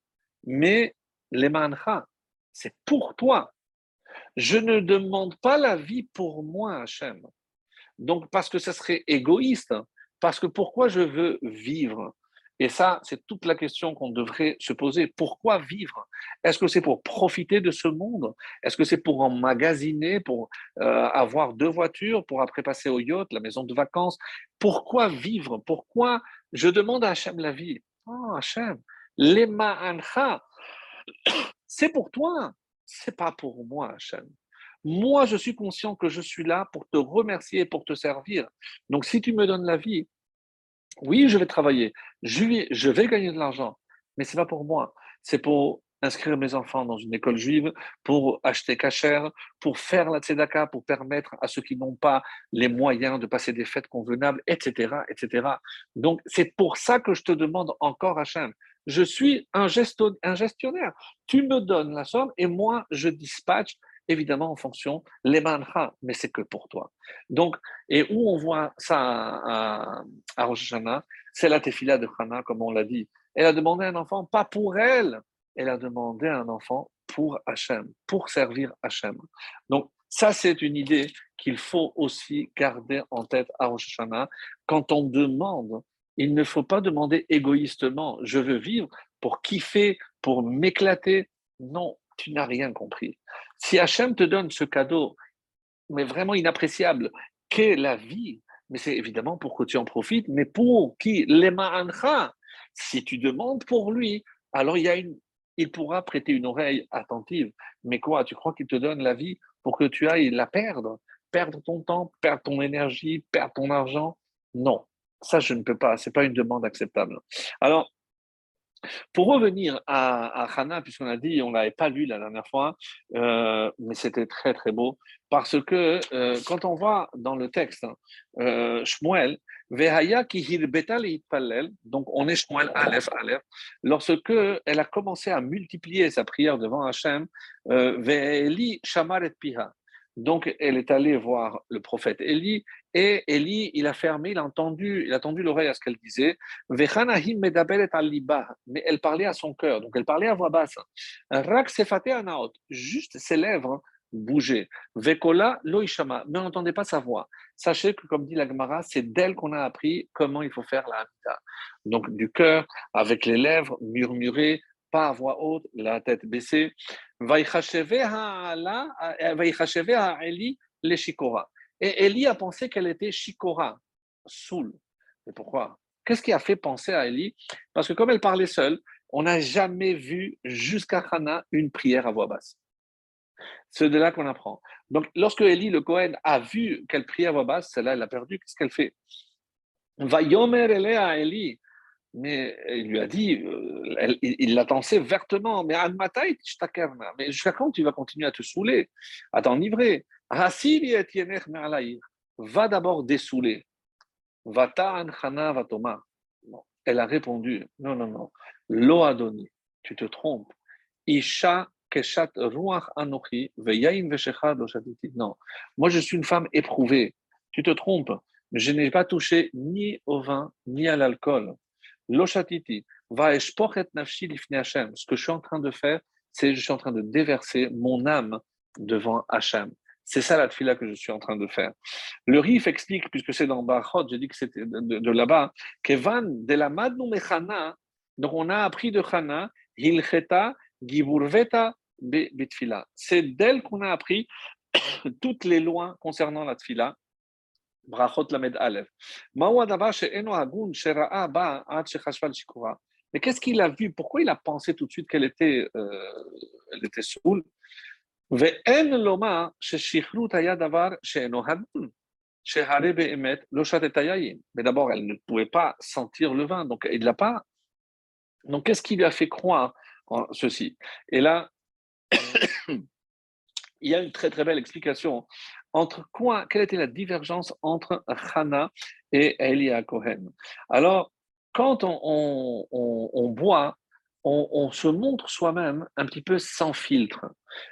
Mais Lema'ancha, c'est pour toi. Je ne demande pas la vie pour moi, Hachem. Donc, parce que ce serait égoïste, parce que pourquoi je veux vivre? Et ça, c'est toute la question qu'on devrait se poser. Pourquoi vivre? Est-ce que c'est pour profiter de ce monde? Est-ce que c'est pour emmagasiner, pour euh, avoir deux voitures, pour après passer au yacht, la maison de vacances? Pourquoi vivre? Pourquoi je demande à Hachem la vie? Oh Hachem, lema ancha, c'est pour toi, c'est pas pour moi Hachem. Moi, je suis conscient que je suis là pour te remercier, pour te servir. Donc, si tu me donnes la vie, oui, je vais travailler, je vais, gagner de l'argent, mais ce n'est pas pour moi. C'est pour inscrire mes enfants dans une école juive, pour acheter cachère, pour faire la tzedaka, pour permettre à ceux qui n'ont pas les moyens de passer des fêtes convenables, etc. etc. Donc, c'est pour ça que je te demande encore, Hachem, je suis un gestionnaire. Tu me donnes la somme et moi, je dispatche évidemment en fonction les mais c'est que pour toi. Donc, et où on voit ça à, à c'est la tefila de Hana, comme on l'a dit. Elle a demandé un enfant, pas pour elle, elle a demandé un enfant pour Hachem, pour servir Hachem. Donc, ça, c'est une idée qu'il faut aussi garder en tête à Rosh. Quand on demande, il ne faut pas demander égoïstement, je veux vivre pour kiffer, pour m'éclater. Non, tu n'as rien compris. Si Hachem te donne ce cadeau, mais vraiment inappréciable, qu'est la vie, mais c'est évidemment pour que tu en profites, mais pour qui? L'ema Si tu demandes pour lui, alors il, y a une, il pourra prêter une oreille attentive. Mais quoi, tu crois qu'il te donne la vie pour que tu ailles la perdre? Perdre ton temps, perdre ton énergie, perdre ton argent? Non, ça je ne peux pas, ce n'est pas une demande acceptable. Alors, pour revenir à, à Hana, puisqu'on a dit, on l'avait pas lu la dernière fois, euh, mais c'était très très beau, parce que euh, quand on voit dans le texte, euh, Shmuel, donc on est Shmuel Aleph Aleph, lorsque elle a commencé à multiplier sa prière devant Hachem, Veheli Shamaret Piha, donc, elle est allée voir le prophète Élie, et Élie, il a fermé, il a entendu, il a tendu l'oreille à ce qu'elle disait. Mais elle parlait à son cœur, donc elle parlait à voix basse. Juste ses lèvres bougeaient. Vekola loishama, mais on n'entendait pas sa voix. Sachez que, comme dit la Gemara, c'est d'elle qu'on a appris comment il faut faire la Hamida. Donc, du cœur, avec les lèvres, murmurer, pas à voix haute, la tête baissée. Et Eli a pensé qu'elle était shikora, soul. Et pourquoi? Qu'est-ce qui a fait penser à Eli Parce que comme elle parlait seule, on n'a jamais vu jusqu'à Hana une prière à voix basse. C'est de là qu'on apprend. Donc, lorsque Eli, le Cohen, a vu qu'elle priait à voix basse, celle-là, elle a perdu. Qu'est-ce qu'elle fait? Va yomer à Eli mais il lui a dit, euh, il l'a tensé vertement, mais mais jusqu'à quand tu vas continuer à te saouler, à t'enivrer? Va d'abord dessouler. Elle a répondu, non, non, non, lo adoni, tu te trompes. Non, moi je suis une femme éprouvée, tu te trompes. Je n'ai pas touché ni au vin, ni à l'alcool. Loshatiti, va nafshi lifne Hashem. Ce que je suis en train de faire, c'est je suis en train de déverser mon âme devant Hashem. C'est ça la fila que je suis en train de faire. Le Rif explique, puisque c'est dans Barchot, j'ai dit que c'était de, là-bas, Kevan de la Madnu Mechana, donc on a appris de Chana, Hilcheta, Giburveta, Bitfila. C'est d'elle qu'on a appris *coughs* toutes les lois concernant la tfila. Aleph. Mais qu'est-ce qu'il a vu Pourquoi il a pensé tout de suite qu'elle était, euh, mais d'abord, elle ne pouvait pas sentir le vin, donc il l'a pas. Donc, qu'est-ce qui lui a fait croire en ceci? Et là, *coughs* il y a une très très belle explication entre quoi, quelle était la divergence entre Hana et Elia Cohen? Alors, quand on, boit, on, se montre soi-même un petit peu sans filtre.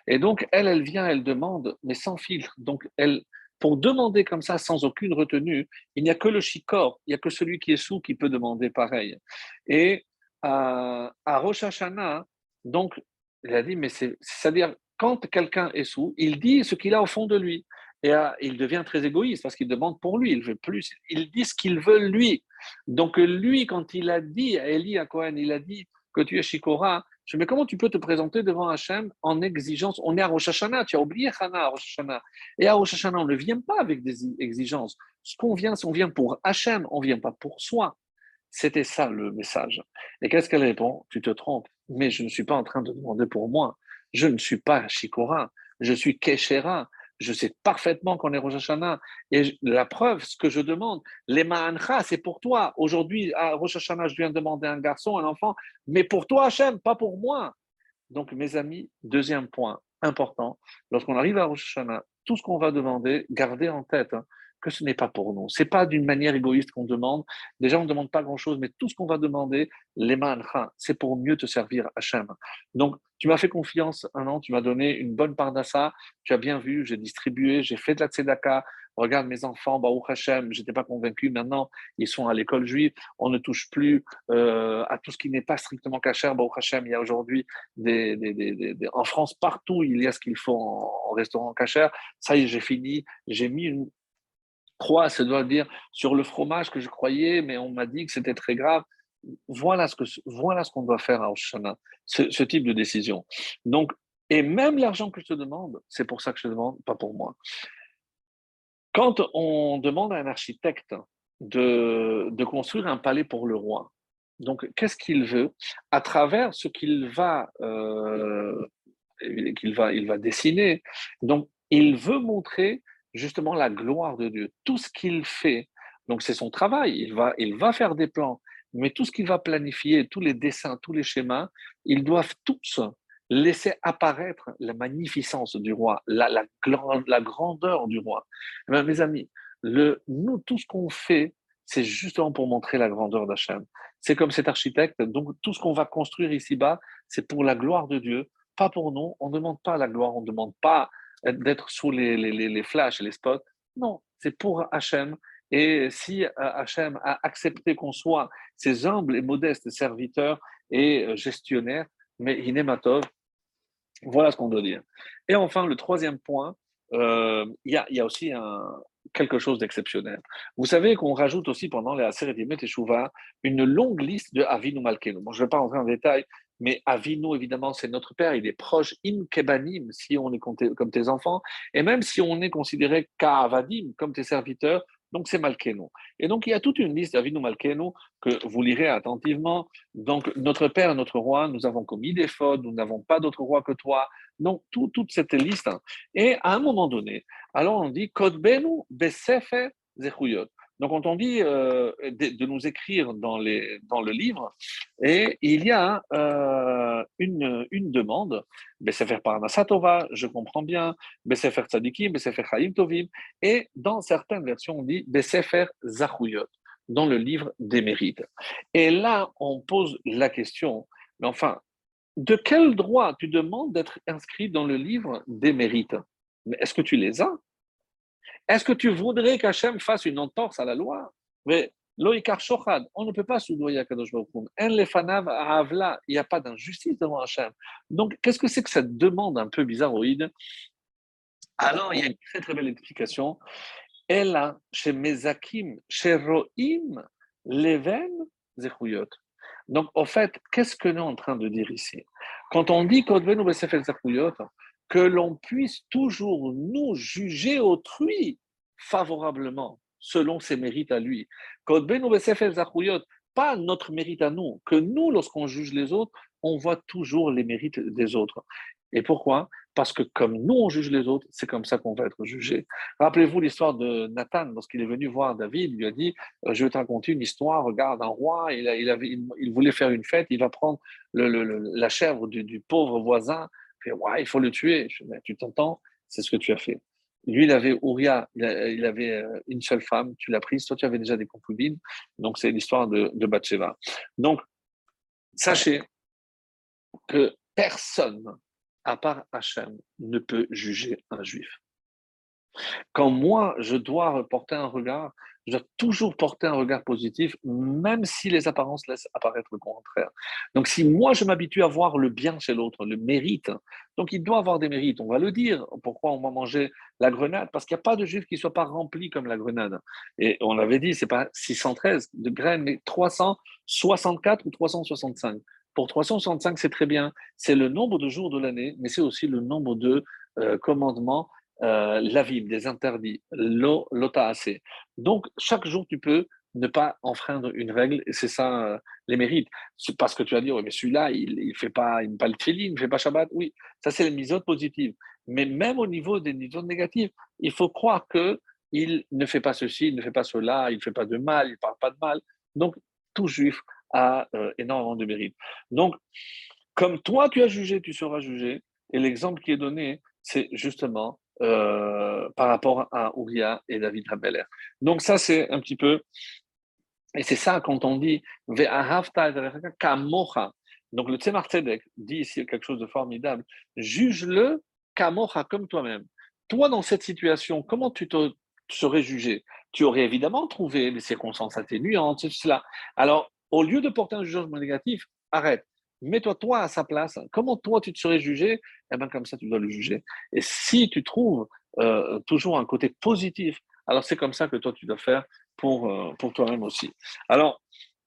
Et donc, elle, elle vient, elle demande, mais sans filtre. Donc, elle, pour demander comme ça, sans aucune retenue, il n'y a que le chicor, il n'y a que celui qui est sous qui peut demander pareil. Et à, à Rosh Hashanah, donc, il a dit, mais c'est-à-dire, quand quelqu'un est sous, il dit ce qu'il a au fond de lui. Et il devient très égoïste parce qu'il demande pour lui, il veut plus. Il dit ce qu'il veut lui. Donc lui, quand il a dit à Eli, à Cohen, il a dit que tu es Shikora, je dis, mais comment tu peux te présenter devant Hachem en exigence? On est à Rosh Hashanah, tu as oublié Hana à Hashanah. Et à Rosh Hashanah, on ne vient pas avec des exigences. Ce qu'on vient, c'est on vient pour Hachem, on ne vient pas pour soi. C'était ça le message. Et qu'est-ce qu'elle répond? Tu te trompes, mais je ne suis pas en train de demander pour moi. Je ne suis pas Shikora, je suis Keshera. Je sais parfaitement qu'on est Rosh Hashanah. Et la preuve, ce que je demande, les Ma'ancha, c'est pour toi. Aujourd'hui, à Rosh Hashanah, je viens demander un garçon, un enfant, mais pour toi, Hachem, pas pour moi. Donc, mes amis, deuxième point important, lorsqu'on arrive à Rosh Hashanah, tout ce qu'on va demander, gardez en tête, hein, que ce n'est pas pour nous. C'est pas d'une manière égoïste qu'on demande. Déjà, on ne demande pas grand-chose, mais tout ce qu'on va demander, les c'est pour mieux te servir, Hachem. Donc, tu m'as fait confiance un an, tu m'as donné une bonne part d'assa, tu as bien vu, j'ai distribué, j'ai fait de la tzedaka. Regarde mes enfants, Baruch Hashem, j'étais pas convaincu. Maintenant, ils sont à l'école juive. On ne touche plus euh, à tout ce qui n'est pas strictement caché. Baruch Hashem, il y a aujourd'hui des, des, des, en France partout, il y a ce qu'il faut en, restaurant caché. Ça y est, j'ai fini. J'ai mis une, croix, ça doit dire sur le fromage que je croyais, mais on m'a dit que c'était très grave. Voilà ce que voilà ce qu'on doit faire à Oshana, ce, type de décision. Donc, et même l'argent que je te demande, c'est pour ça que je te demande, pas pour moi. Quand on demande à un architecte de, de construire un palais pour le roi, donc qu'est-ce qu'il veut? À travers ce qu'il va euh, qu'il va il va dessiner. Donc il veut montrer justement la gloire de Dieu. Tout ce qu'il fait, donc c'est son travail, il va, il va faire des plans, mais tout ce qu'il va planifier, tous les dessins, tous les schémas, ils doivent tous laisser apparaître la magnificence du roi, la, la, la grandeur du roi. Eh mes amis, le, nous, tout ce qu'on fait, c'est justement pour montrer la grandeur d'Hachem. C'est comme cet architecte, donc tout ce qu'on va construire ici-bas, c'est pour la gloire de Dieu, pas pour nous. On ne demande pas la gloire, on ne demande pas d'être sous les, les, les, flashs et les spots. Non, c'est pour Hachem. Et si euh, Hachem a accepté qu'on soit ses humbles et modestes serviteurs et euh, gestionnaires, mais Hinematov, voilà ce qu'on doit dire. Et enfin, le troisième point, euh, il y, y, a aussi un, quelque chose d'exceptionnel. Vous savez qu'on rajoute aussi pendant les Aseret et Shuvah une longue liste de Avinu Malkenu. Bon, je ne vais pas rentrer en détail, mais Avinu, évidemment, c'est notre père, il est proche, im kebanim, si on est compté comme tes enfants, et même si on est considéré ka'avadim, comme tes serviteurs, donc c'est Malkenu. Et donc il y a toute une liste d'Avinu Malkenu que vous lirez attentivement. Donc notre père, notre roi, nous avons commis des fautes, nous n'avons pas d'autre roi que toi. Donc toute cette liste. Et à un moment donné, alors on dit Kodbenu besefer zechuyot. Donc, quand on dit euh, de, nous écrire dans, le livre, et il y a euh, une, une demande, Besefer Parnasatova, je comprends bien, Besefer Tzadikim, Besefer Chaim Tovim, et dans certaines versions, on dit Besefer Zachuyot, dans le livre des mérites. Et là, on pose la question, mais enfin, de quel droit tu demandes d'être inscrit dans le livre des mérites? Est-ce que tu les as? Est-ce que tu voudrais qu'Hachem fasse une entorse à la loi? Mais on ne peut pas soudoyer à Kadosh il n'y a pas d'injustice devant Hachem. Donc, qu'est-ce que c'est que cette demande un peu bizarroïde? Alors, il y a une très très belle explication. Elle a chez Mezakim, chez Roim, Leven, Zechuyot. Donc, au fait, qu'est-ce que nous sommes en train de dire ici? Quand on dit Kodvenu Besefel Zechuyot, que l'on puisse toujours nous juger autrui favorablement selon ses mérites à lui. Pas notre mérite à nous, que nous, lorsqu'on juge les autres, on voit toujours les mérites des autres. Et pourquoi? Parce que comme nous, on juge les autres, c'est comme ça qu'on va être jugé. Rappelez-vous l'histoire de Nathan, lorsqu'il est venu voir David, il lui a dit, euh, je vais te raconter une histoire, regarde un roi, il, il, avait, il, voulait faire une fête, il va prendre la chèvre du, pauvre voisin, il, ouais, il faut le tuer. Tu t'entends C'est ce que tu as fait. Lui, il avait Uriah, il avait euh, une seule femme, tu l'as prise, toi tu avais déjà des concubines, donc c'est l'histoire de, de Bathsheba. Donc, sachez que personne, à part Hachem, ne peut juger un juif. Quand moi, je dois porter un regard, je dois toujours porter un regard positif, même si les apparences laissent apparaître le contraire. Donc, si moi, je m'habitue à voir le bien chez l'autre, le mérite, donc il doit avoir des mérites, on va le dire. Pourquoi on va manger la grenade? Parce qu'il n'y a pas de juif qui ne soit pas rempli comme la grenade. Et on l'avait dit, ce n'est pas 613 de graines, mais 364 ou 365. Pour 365, c'est très bien. C'est le nombre de jours de l'année, mais c'est aussi le nombre de euh, commandements, euh, la vie, des interdits, assez. Donc, chaque jour, tu peux ne pas enfreindre une règle, et c'est ça euh, les mérites. Parce que tu vas dire, mais celui-là, il ne fait pas, il pas le il ne fait pas Shabbat. Oui, ça, c'est les misotes positives. Mais même au niveau des misotes négatives, il faut croire que il ne fait pas ceci, il ne fait pas cela, il ne fait pas de mal, il ne parle pas de mal. Donc, tout juif a euh, énormément de mérite. Donc, comme toi tu as jugé, tu seras jugé. Et l'exemple qui est donné, c'est justement euh, par rapport à Uriah et David Habeler. Donc ça, c'est un petit peu, et c'est ça quand on dit kamocha. Donc le Tzemar Tzedek dit ici quelque chose de formidable. Juge-le kamocha comme toi-même. Toi, dans cette situation, comment tu te serais jugé? Tu aurais évidemment trouvé des circonstances atténuantes, cela. Alors, au lieu de porter un jugement négatif, arrête. Mets-toi toi à sa place. Comment toi tu te serais jugé? Eh bien comme ça tu dois le juger. Et si tu trouves euh, toujours un côté positif, alors c'est comme ça que toi tu dois faire pour, euh, pour toi-même aussi. Alors,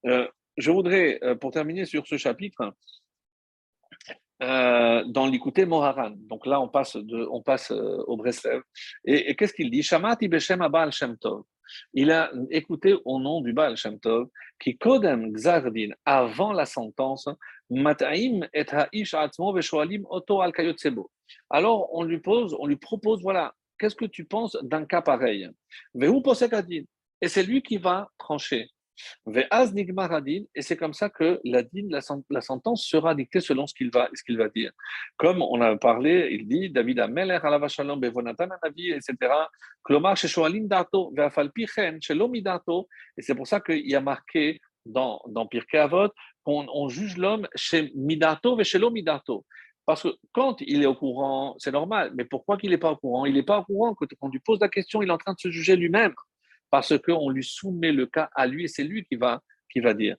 euh, je voudrais, pour terminer sur ce chapitre, dans l'écouter Moharan. Donc là, on passe, de, on passe au Breslev. Et, qu'est-ce qu'il dit? Abal. Il a écouté au nom du Baal Shem Tov, qui Kodem Gzardin, avant la sentence, Alors on lui pose, on lui propose, voilà, qu'est-ce que tu penses d'un cas pareil? Et c'est lui qui va trancher et c'est comme ça que la, la, sentence sera dictée selon ce qu'il va, ce qu'il va dire. Comme on a parlé, il dit David Ameler, Alavashalom, Bevonatan, Navi, etc. Klomar, Sheshoalim Dato, Veafalpichen, Shelomi. Et c'est pour ça qu'il y a marqué dans, dans Pirkei Avot qu'on on juge l'homme chez Midato, Veshelomi Dato. Parce que quand il est au courant, c'est normal, mais pourquoi qu'il n'est pas au courant? Il n'est pas au courant quand on lui pose la question, il est en train de se juger lui-même parce qu'on lui soumet le cas à lui et c'est lui qui va, qui va dire.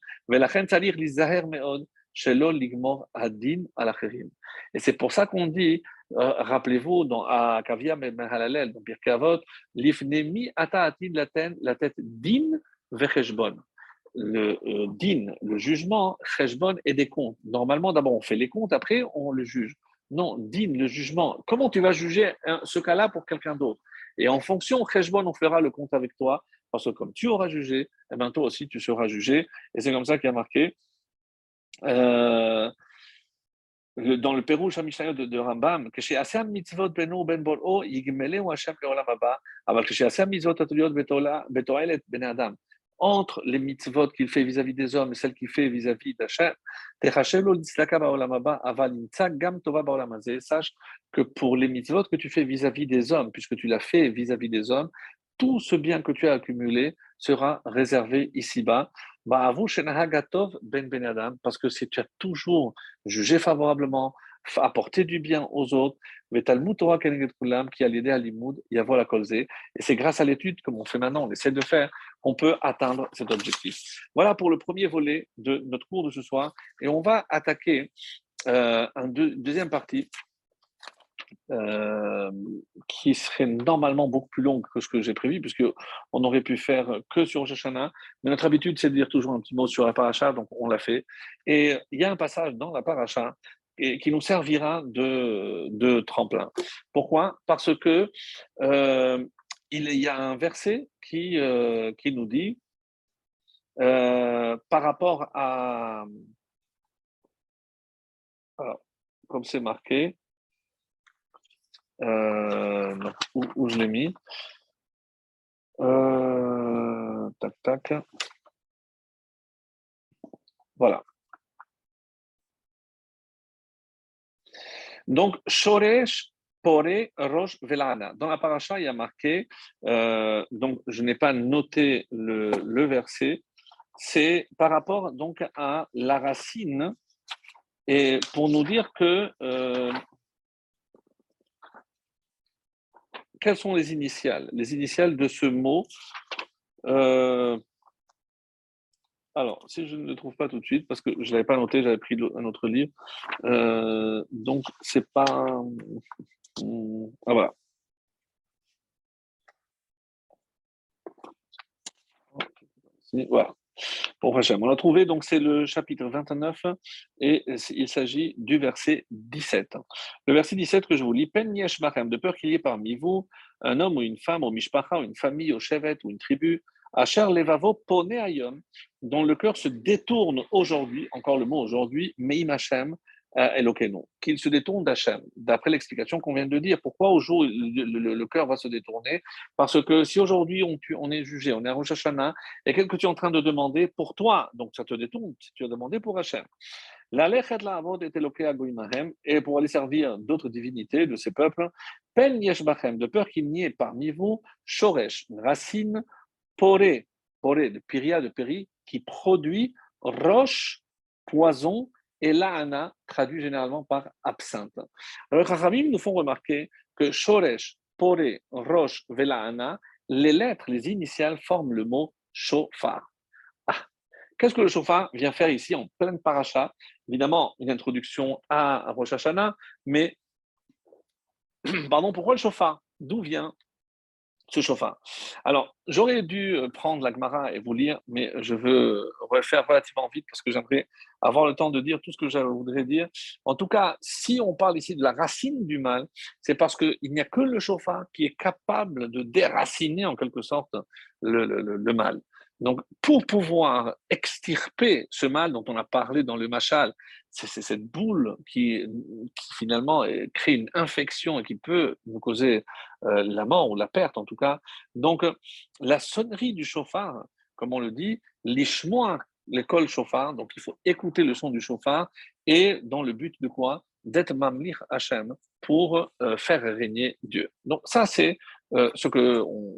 Et c'est pour ça qu'on dit, euh, rappelez-vous, dans à Kavia Mehalalel, dans Birke Avot, l'ifnemi ata la tête din vecheshbon. Le euh, din, le jugement, cheshbon et des comptes. Normalement, d'abord on fait les comptes, après on le juge. Non, din, le jugement. Comment tu vas juger ce cas-là pour quelqu'un d'autre? Et en fonction, Cheshbon, on fera le compte avec toi, parce que comme tu auras jugé, eh bien toi aussi tu seras jugé. Et c'est comme ça qu'il y a marqué euh, dans le Pérou de, de Rambam, que chez Asam mitzvot beno ben bol'o yigmele ou Hashem que chez Asam mitzvot betoelet ben adam entre les mitzvot qu'il fait vis-à-vis des hommes et celles qu'il fait vis-à-vis d'Hachem, sache que pour les mitzvot que tu fais vis-à-vis des hommes, puisque tu l'as fait vis-à-vis des hommes, tout ce bien que tu as accumulé sera réservé ici-bas. Ben ben parce que si tu as toujours jugé favorablement, apporter du bien aux autres. qui a l'idée à la Et c'est grâce à l'étude, comme on fait maintenant, on essaie de faire, qu'on peut atteindre cet objectif. Voilà pour le premier volet de notre cours de ce soir. Et on va attaquer euh, une deuxième partie euh, qui serait normalement beaucoup plus longue que ce que j'ai prévu, puisque on aurait pu faire que sur Shoshana. Mais notre habitude, c'est de dire toujours un petit mot sur la paracha, donc on l'a fait. Et il y a un passage dans la paracha et qui nous servira de, de tremplin. Pourquoi? Parce que euh, il y a un verset qui, euh, qui nous dit, euh, par rapport à, comme c'est marqué, euh, où, je l'ai mis, tac, tac, voilà. Donc, Shoresh Pore Rosh Velana. Dans la paracha, il y a marqué, euh, donc je n'ai pas noté le, verset, c'est par rapport donc à la racine et pour nous dire que euh, quelles sont les initiales? Les initiales de ce mot. Euh, alors, si je ne le trouve pas tout de suite, parce que je ne l'avais pas noté, j'avais pris un autre livre, donc c'est pas. Ah voilà. Voilà. Pour On l'a trouvé, donc c'est le chapitre 29 et il s'agit du verset 17. Le verset 17 que je vous lis, de peur qu'il y ait parmi vous un homme ou une femme, au mishpacha, ou une famille, au chevet, ou une tribu, Asher levavo pone ayom, dont le cœur se détourne aujourd'hui, encore le mot aujourd'hui, meim Hashem, Elokeinu, qu'il se détourne d'Hachem, d'après l'explication qu'on vient de dire. Pourquoi au jour le, cœur va se détourner? Parce que si aujourd'hui on, est jugé, on est à Rosh Hashanah, et quelque que tu es en train de demander pour toi, donc ça te détourne, tu as demandé pour Hachem. Et pour aller servir d'autres divinités de ces peuples, de peur qu'il n'y ait parmi vous, shoresh, racine, poré, poré, de piria, de péri, qui produit roche, poison, et la'ana, traduit généralement par absinthe. Alors, les nous font remarquer que shoresh, poré, roche, vela'ana, les lettres, les initiales forment le mot shofar. Ah, qu'est-ce que le shofar vient faire ici en pleine paracha? Évidemment, une introduction à Rosh Hashanah, mais *clears throat* pardon, pourquoi le shofar? D'où vient ce chauffard. Alors, j'aurais dû euh, prendre la Gemara et vous lire, mais je veux refaire relativement vite parce que j'aimerais avoir le temps de dire tout ce que je voudrais dire. En tout cas, si on parle ici de la racine du mal, c'est parce qu'il n'y a que le chauffard qui est capable de déraciner en quelque sorte le, le mal. Donc, pour pouvoir extirper ce mal dont on a parlé dans le machal, c'est cette boule qui, finalement crée une infection et qui peut nous causer euh, la mort ou la perte en tout cas. Donc, la sonnerie du chauffard, comme on le dit, l'ishmoa, l'école chauffard, donc il faut écouter le son du chauffard et dans le but de quoi? D'être mamlir Hachem pour euh, faire régner Dieu. Donc, ça, c'est euh, ce qu'on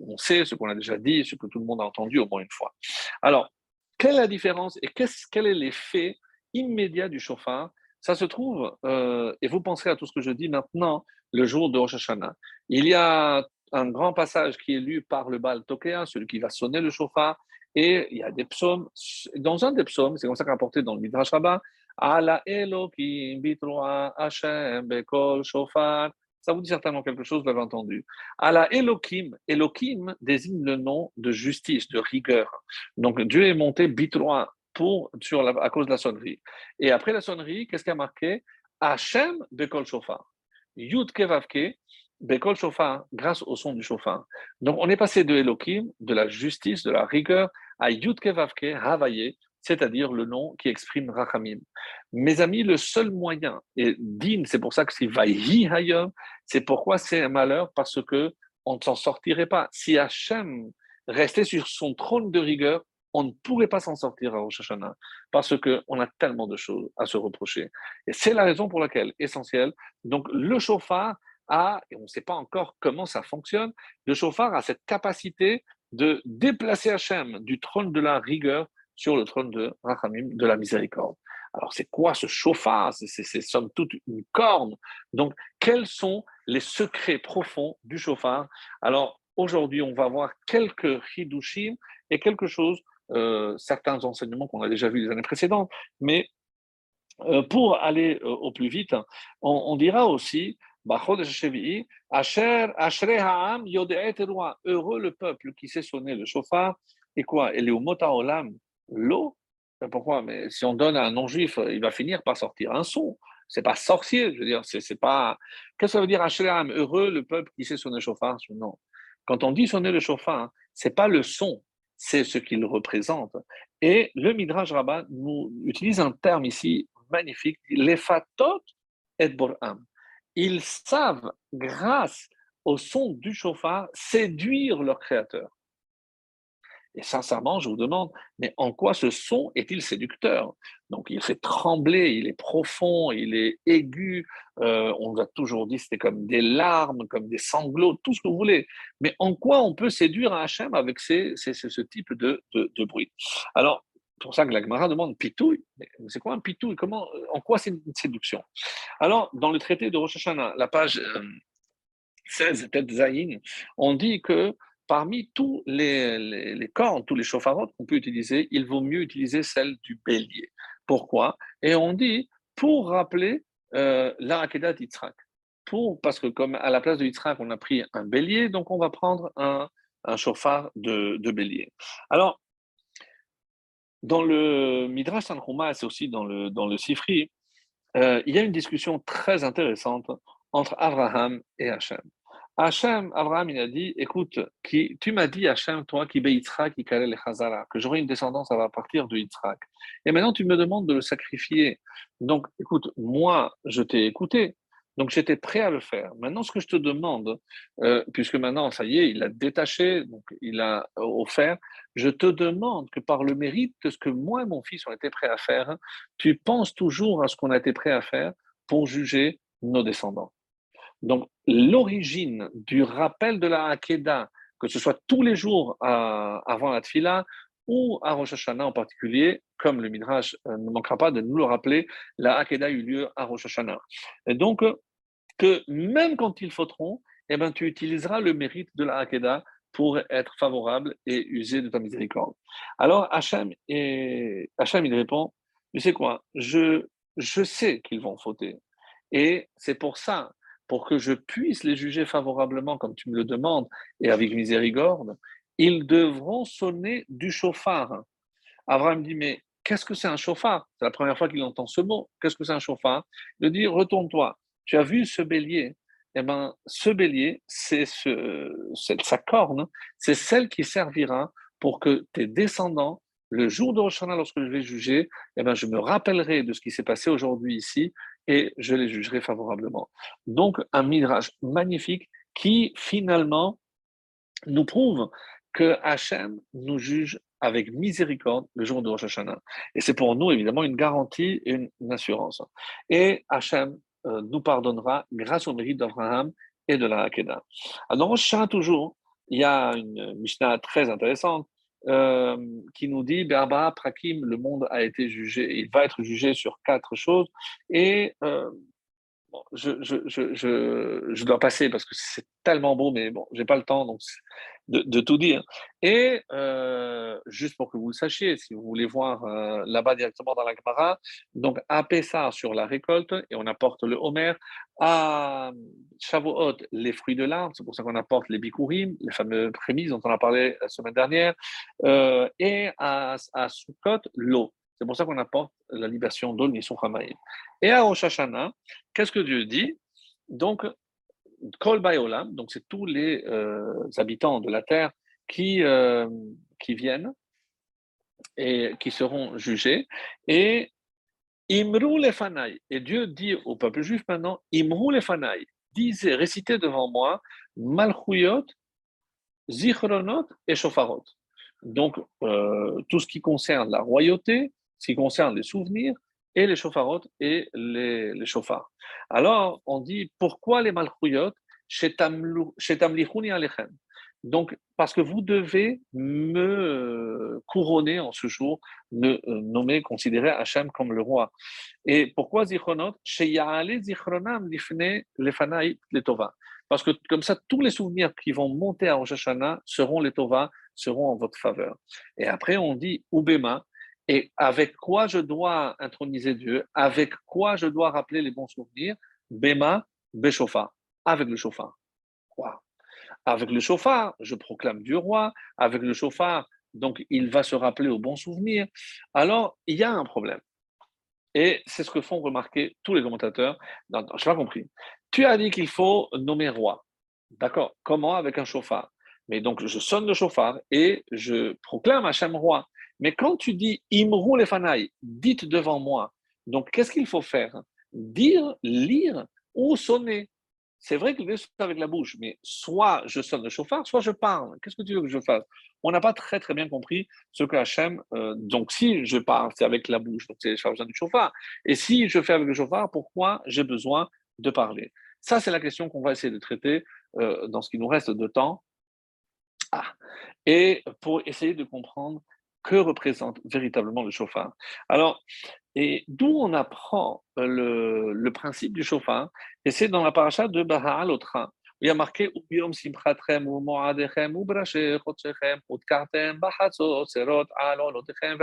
on sait, ce qu'on a déjà dit, ce que tout le monde a entendu au moins une fois. Alors, quelle est la différence et quel est l'effet immédiat du chauffard Ça se trouve, euh, et vous penserez à tout ce que je dis maintenant, le jour de Rosh Hashanah. Il y a un grand passage qui est lu par le Baal Tokea, celui qui va sonner le chauffard, et il y a des psaumes. Dans un des psaumes, c'est comme ça rapporté dans le Midrash Rabbah, Ala Elohim bitroa Hashem bekol shofar ça vous dit certainement quelque chose, vous l'avez entendu. la Elohim, Elohim désigne le nom de justice, de rigueur. Donc Dieu est monté bitroin sur à cause de la sonnerie. Et après la sonnerie, qu'est-ce qui a marqué? Hachem Bekol Shofar. Yud Kevavke, Bekol Shofar, grâce au son du chauffard. Donc on est passé de Elohim, de la justice, de la rigueur, à Yud Kevavke, Havaye, c'est-à-dire le nom qui exprime Rachamim. Mes amis, le seul moyen, et din, c'est pour ça que c'est Vayhi Hayom, c'est pourquoi c'est un malheur, parce que on ne s'en sortirait pas. Si Hachem restait sur son trône de rigueur, on ne pourrait pas s'en sortir à Rosh Hashanah, parce qu'on a tellement de choses à se reprocher. Et c'est la raison pour laquelle, essentielle, donc le chauffard a, et on ne sait pas encore comment ça fonctionne, le chauffard a cette capacité de déplacer Hachem du trône de la rigueur sur le trône de Rachamim, de la miséricorde. Alors, c'est quoi ce chauffard? C'est somme toute une corne. Donc, quels sont les secrets profonds du chauffard? Alors, aujourd'hui, on va voir quelques hidushim et quelque chose, euh, certains enseignements qu'on a déjà vus les années précédentes, mais euh, pour aller euh, au plus vite, on, dira aussi Heureux le peuple qui sait sonner le chauffard. Et quoi? Et olam l'eau? Pourquoi? Mais si on donne à un non-juif, il va finir par sortir un son. C'est pas sorcier, je veux dire. C'est pas. Qu'est-ce que ça veut dire Hachem Heureux le peuple qui sait son chauffard Non. Quand on dit sonner le chauffard, c'est pas le son, c'est ce qu'il représente. Et le Midrash Rabbah nous utilise un terme ici magnifique, les fatot et boram. Ils savent, grâce au son du chauffard, séduire leur créateur. Et sincèrement, je vous demande, mais en quoi ce son est-il séducteur? Donc, il fait trembler, il est profond, il est aigu. Euh, on nous a toujours dit c'était comme des larmes, comme des sanglots, tout ce que vous voulez. Mais en quoi on peut séduire un Hachem avec ces, ce type de, bruit? Alors, pour ça que la Gemara demande pitouille. C'est quoi un pitouille? Comment, En quoi c'est une séduction? Alors, dans le traité de Rosh Hashanah, la page 16, euh, tête Zayin, on dit que parmi tous les, cornes, tous les chauffarotes qu'on peut utiliser, il vaut mieux utiliser celle du bélier. Pourquoi? Et on dit pour rappeler euh. Pour, parce que comme à la place de Yitzhak, on a pris un bélier, donc on va prendre un, chauffard de, bélier. Alors, dans le Midrash Sanchuma, c'est aussi dans le, dans le Sifri, euh, il y a une discussion très intéressante entre Abraham et Hachem. Hachem, Abraham, il a dit écoute, tu m'as dit, Hachem, toi, qui Chazara, que j'aurai une descendance à partir de Yitzhak. Et maintenant, tu me demandes de le sacrifier. Donc, écoute, moi, je t'ai écouté. Donc, j'étais prêt à le faire. Maintenant, ce que je te demande, euh, puisque maintenant, ça y est, il a détaché, donc il a offert, je te demande que par le mérite de ce que moi et mon fils ont été prêts à faire, tu penses toujours à ce qu'on a été prêt à faire pour juger nos descendants. Donc, l'origine du rappel de la Hakeda, que ce soit tous les jours avant la Tfila ou à Rosh Hashanah en particulier, comme le Midrash euh, ne manquera pas de nous le rappeler, la Hakeda a eu lieu à Rosh Hashanah. Et donc, que même quand ils fauteront, eh ben, tu utiliseras le mérite de la Hakeda pour être favorable et user de ta miséricorde. Alors, Hachem, et... Il répond, tu sais quoi, je, je sais qu'ils vont fauter. Et c'est pour ça pour que je puisse les juger favorablement, comme tu me le demandes, et avec miséricorde, ils devront sonner du chauffard. Abraham dit, mais qu'est-ce que c'est un chauffard? C'est la première fois qu'il entend ce mot. Qu'est-ce que c'est un chauffard? Il dit, retourne-toi. Tu as vu ce bélier? Eh bien, ce bélier, c'est ce, sa corne, c'est celle qui servira pour que tes descendants le jour de Rosh lorsque je vais juger, eh ben, je me rappellerai de ce qui s'est passé aujourd'hui ici et je les jugerai favorablement. Donc, un midrash magnifique qui finalement nous prouve que Hachem nous juge avec miséricorde le jour de Rosh Hashanah. Et c'est pour nous, évidemment, une garantie et une, assurance. Et Hachem euh, nous pardonnera grâce au mérite d'Abraham et de la Hakeda. Alors, Hashanah, toujours, il y a une Mishnah très intéressante euh, qui nous dit Berba, Prakim, le monde a été jugé, il va être jugé sur quatre choses. Et euh, je, dois passer parce que c'est tellement beau, mais bon, j'ai pas le temps donc de, tout dire. Et euh, juste pour que vous le sachiez, si vous voulez voir euh, là-bas directement dans la Gemara, donc à Pessah sur la récolte, et on apporte le Homer, à Shavuot, les fruits de l'arbre, c'est pour ça qu'on apporte les Bikurim, les fameux prémices dont on a parlé la semaine dernière, euh, et à, à l'eau. C'est pour ça qu'on apporte la libération d'eau, Nisson Hamaïm. Et à Rosh qu'est-ce que Dieu dit? Donc, Kol Bayolam, donc c'est tous les euh, habitants de la terre qui, euh, qui viennent et qui seront jugés. Et Imru Lefanai, et Dieu dit au peuple juif maintenant, Imru Lefanai, disait, récitez devant moi, Malchuyot, Zichronot et Shofarot. Donc, euh, tout ce qui concerne la royauté, ce qui concerne les souvenirs, et les chauffarotes et les, chauffards. Alors, on dit pourquoi les malchouyot alechem? Donc, parce que vous devez me couronner en ce jour, me euh, nommer, considérer Hachem comme le roi. Et pourquoi zichronot? Parce que comme ça, tous les souvenirs qui vont monter à Rosh Hashanah seront les Tova, seront en votre faveur. Et après, on dit Ubema, et avec quoi je dois introniser Dieu? Avec quoi je dois rappeler les bons souvenirs? Bema, Beshofa, avec le chauffard. Avec le chauffard, je proclame Dieu roi. Avec le chauffard, donc il va se rappeler aux bons souvenirs. Alors, il y a un problème. Et c'est ce que font remarquer tous les commentateurs. Je n'ai pas compris. Tu as dit qu'il faut nommer roi. D'accord. Comment? Avec un chauffard. Mais donc, je sonne le chauffard et je proclame Hachem roi. Mais quand tu dis Imrou les fanaï, dites devant moi. Donc, qu'est-ce qu'il faut faire? Dire, lire ou sonner. C'est vrai que je avec la bouche, mais soit je sonne le chauffard, soit je parle. Qu'est-ce que tu veux que je fasse? On n'a pas très très bien compris ce que Hachem. Euh, donc, si je parle, c'est avec la bouche, donc c'est besoin du chauffard. Et si je fais avec le chauffard, pourquoi j'ai besoin de parler? Ça, c'est la question qu'on va essayer de traiter euh, dans ce qui nous reste de temps. Ah. Et pour essayer de comprendre que représente véritablement le chauffard. Alors, et d'où on apprend euh, le, le, principe du chauffard, et c'est dans la paracha de Baha'al Otra, il y a marqué Ubiom simchatrem ou mo'adechem ou braché chotchechem ou tkartem bahatzo serot alon lotechem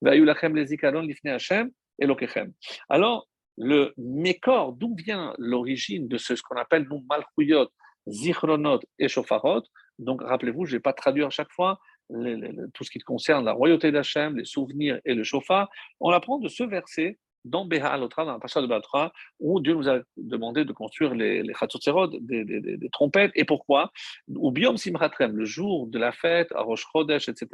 vayulachem les zikaron lifne Hashem et lokechem. Alors, le mécor, d'où vient l'origine de ce, ce qu'on appelle nous malchouyot, zichronot et chauffarot, donc rappelez-vous, je ne vais pas traduire à chaque fois, tout ce qui concerne la royauté d'Hachem, les souvenirs et le chauffard, on apprend de ce verset dans Alotra, dans la passage de Batra, où Dieu nous a demandé de construire les, les des, des, trompettes. Et pourquoi? Ou Biom Simratrem, le jour de la fête, à Rosh Chodesh, etc.,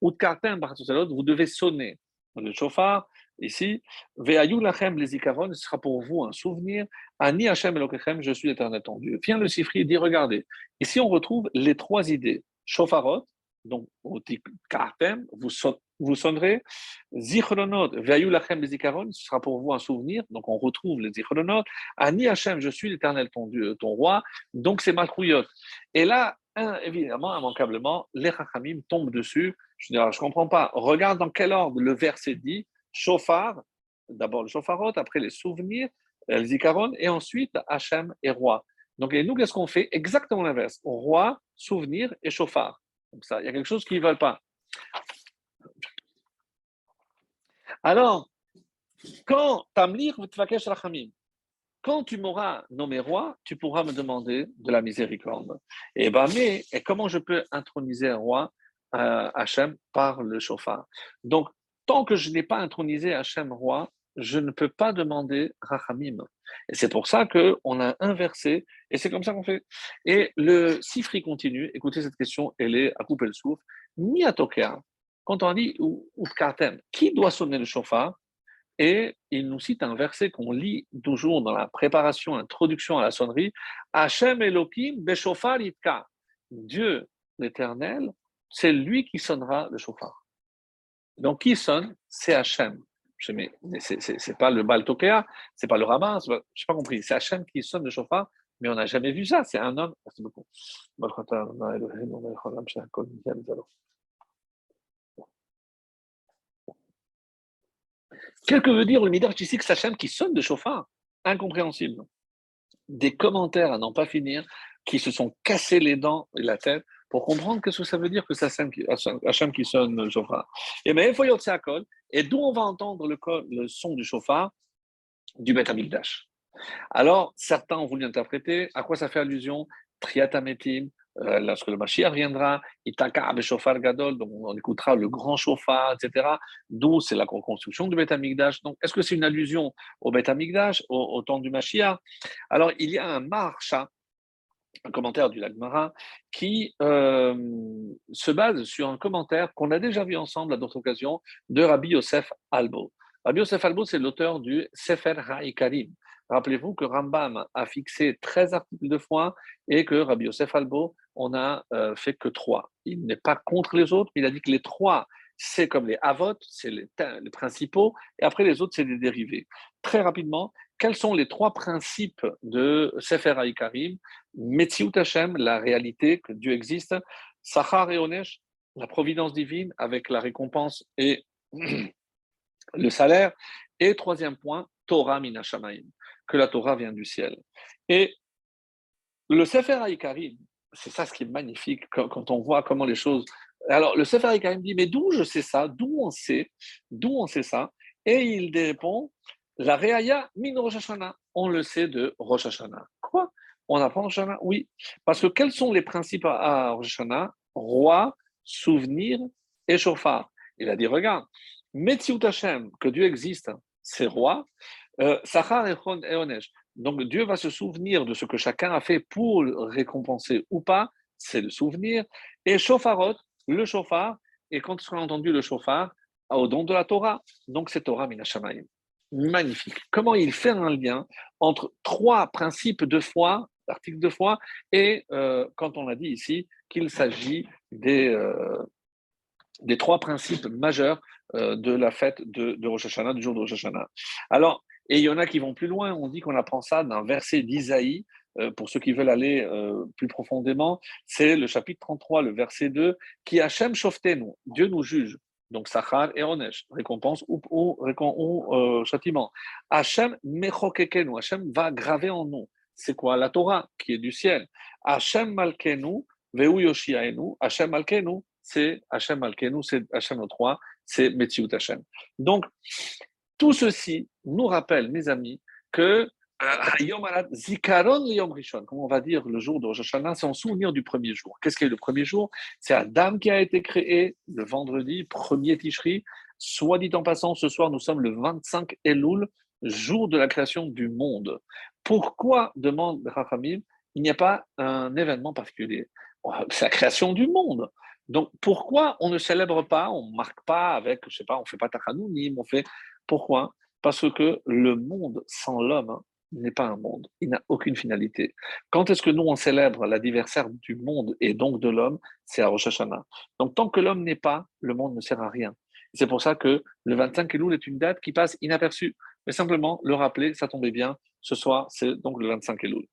ou vous devez sonner le chauffard, ici, Ve'ayu lachem les ikaron, ce sera pour vous un souvenir, Ani Hashem Elokechem, je suis l'éternel ton. Vient le Sifri et dit, regardez, ici on retrouve les trois idées. Chauffarot, donc, vous, vous sonnerez. Zichronot, Veayu lachem les ce sera pour vous un souvenir. Donc, on retrouve les zichronot. Ani Hashem, je suis l'éternel ton Dieu, ton roi. Donc, c'est Malchouyot. Et là, évidemment, immanquablement, les Chachamim tombent dessus. Je ne comprends pas. Regarde dans quel ordre le verset dit chauffard, d'abord le chauffarot, après les souvenirs, les zikaron, et ensuite Hachem et roi. Donc, et nous, qu'est-ce qu'on fait? Exactement l'inverse. Roi, souvenir et chauffard ça. Il y a quelque chose qu'ils ne veulent pas. Alors, quand Tamlir Rachamim, quand tu m'auras nommé roi, tu pourras me demander de la miséricorde. Et ben, mais comment je peux introniser un roi euh, Hachem par le chauffard Donc, tant que je n'ai pas intronisé Hachem roi, je ne peux pas demander Rachamim. Et c'est pour ça qu'on a inversé, et c'est comme ça qu'on fait. Et le Sifri continue, écoutez cette question, elle est à couper le souffle. Miatokea, quand on dit Ufkartem, qui doit sonner le chauffard Et il nous cite un verset qu'on lit toujours dans la préparation, introduction à la sonnerie Hachem Elohim Beshofar Itka. Dieu l'éternel, c'est lui qui sonnera le chauffard. Donc qui sonne? C'est Hachem mais c'est pas le Baltokea, c'est pas le rabbin, je n'ai pas compris. C'est Hachem qui sonne le chauffard, mais on n'a jamais vu ça. C'est un homme. Merci beaucoup. Qu'est-ce que veut dire le Midrash ici que Hachem qui sonne le chauffard Incompréhensible. Des commentaires à n'en pas finir qui se sont cassés les dents et la tête pour comprendre ce que ça veut dire que c'est Hachem qui sonne le chauffard. Et mais il faut et d'où on va entendre le, le son du chauffard du Beth Amikdash. Alors, certains ont voulu interpréter à quoi ça fait allusion? Triatametim, euh, lorsque le Mashiach viendra, Itaka Chauffard Gadol, donc on écoutera le grand chauffard, etc. D'où c'est la reconstruction du Beth. Donc, est-ce que c'est une allusion au Beth au, au temps du Mashiach? Alors, il y a un marcha un commentaire du Lagmara, qui euh, se base sur un commentaire qu'on a déjà vu ensemble à d'autres occasions de Rabbi Yosef Albo. Rabbi Yosef Albo, c'est l'auteur du Sefer HaIkarim. Rappelez-vous que Rambam a fixé 13 articles de foi et que Rabbi Yosef Albo, on a euh, fait que 3. Il n'est pas contre les autres, mais il a dit que les trois, c'est comme les avot, c'est les, les, principaux, et après les autres, c'est des dérivés. Très rapidement, quels sont les trois principes de Sefer HaIkarim Metziut Hashem, la réalité que Dieu existe. Sachar et Onesh, la providence divine avec la récompense et *clears throat* le salaire. Et troisième point, Torah minashamaim, que la Torah vient du ciel. Et le Sefer HaIkarim, c'est ça ce qui est magnifique quand, on voit comment les choses. Alors, le Sefer HaIkarim dit Mais d'où je sais ça? D'où on sait? D'où on sait ça? Et il répond La Reaya min Rosh Hashanah. On le sait de Rosh Hashanah. Quoi? On apprend Rosh Hashanah? Oui. Parce que quels sont les principes à Rosh Hashanah? Roi, souvenir et chauffard. Il a dit regarde, Metziut Hashem, que Dieu existe, c'est roi. Euh, Sachar et Onesh. Donc Dieu va se souvenir de ce que chacun a fait pour récompenser ou pas c'est le souvenir, et shofarot, le shofar, et quand on a entendu le shofar, au don de la Torah. Donc c'est Torah Minashamayim. Magnifique. Comment il fait un lien entre trois principes de foi, articles de foi, et euh, quand on a dit ici qu'il s'agit des, euh, trois principes majeurs euh, de la fête de, de Rosh Hashanah, du jour de Rosh Hashanah. Alors, et il y en a qui vont plus loin, on dit qu'on apprend ça d'un verset d'Isaïe, pour ceux qui veulent aller plus profondément, c'est le chapitre 33, le verset 2, qui Hachem nous, Dieu nous juge donc Sachar et Onesh, récompense ou, ou, euh, châtiment. Hachem mechokekenu, Hachem va graver en nous. C'est quoi la Torah qui est du ciel? Hachem malkenu, veu yoshiaenu, Hachem malkenu, c'est Hachem malkenu, c'est Hachem notre roi, c'est Metziut Hachem. Donc, tout ceci nous rappelle, mes amis, que Rishon, comme on va dire le jour de Rosh Hashanah, c'est en souvenir du premier jour. Qu'est-ce qui est le premier jour? C'est Adam qui a été créé le vendredi, premier Tishri. Soit dit en passant, ce soir, nous sommes le 25 Elul, jour de la création du monde. Pourquoi, demande Rachamim, il n'y a pas un événement particulier? C'est la création du monde. Donc, pourquoi on ne célèbre pas, on ne marque pas avec, je sais pas, on fait pas Tachanounim, on fait. Pourquoi? Parce que le monde sans l'homme n'est pas un monde, il n'a aucune finalité. Quand est-ce que nous, on célèbre l'anniversaire du monde et donc de l'homme? C'est à Rosh Hashanah. Donc tant que l'homme n'est pas, le monde ne sert à rien. C'est pour ça que le 25 Elul est une date qui passe inaperçue. Mais simplement le rappeler, ça tombait bien. Ce soir, c'est donc le 25 Elul.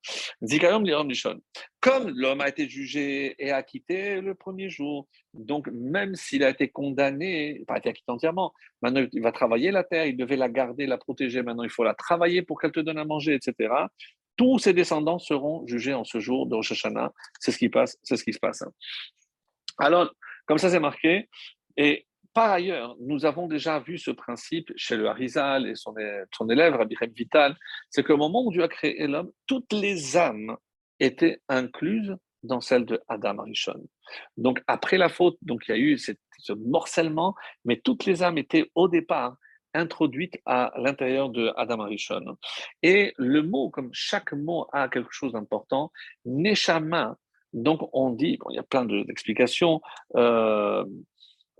Zikayom Lishon. Comme l'homme a été jugé et acquitté le premier jour, donc même s'il a été condamné, pas été acquitté entièrement, maintenant il va travailler la terre, il devait la garder, la protéger, maintenant il faut la travailler pour qu'elle te donne à manger, etc. Tous ses descendants seront jugés en ce jour de Rosh Hashanah. C'est ce qui passe, c'est ce qui se passe. Alors, comme ça c'est marqué, et par ailleurs, nous avons déjà vu ce principe chez le Harizal et son, élève, Rabbi Vital, c'est qu'au moment où Dieu a créé l'homme, toutes les âmes étaient incluses dans celle de Adam Arishon. Donc après la faute, donc il y a eu ce morcellement, mais toutes les âmes étaient au départ introduites à l'intérieur de Adam Arishon. Et le mot, comme chaque mot a quelque chose d'important, Neshama, donc on dit, bon, il y a plein d'explications, euh,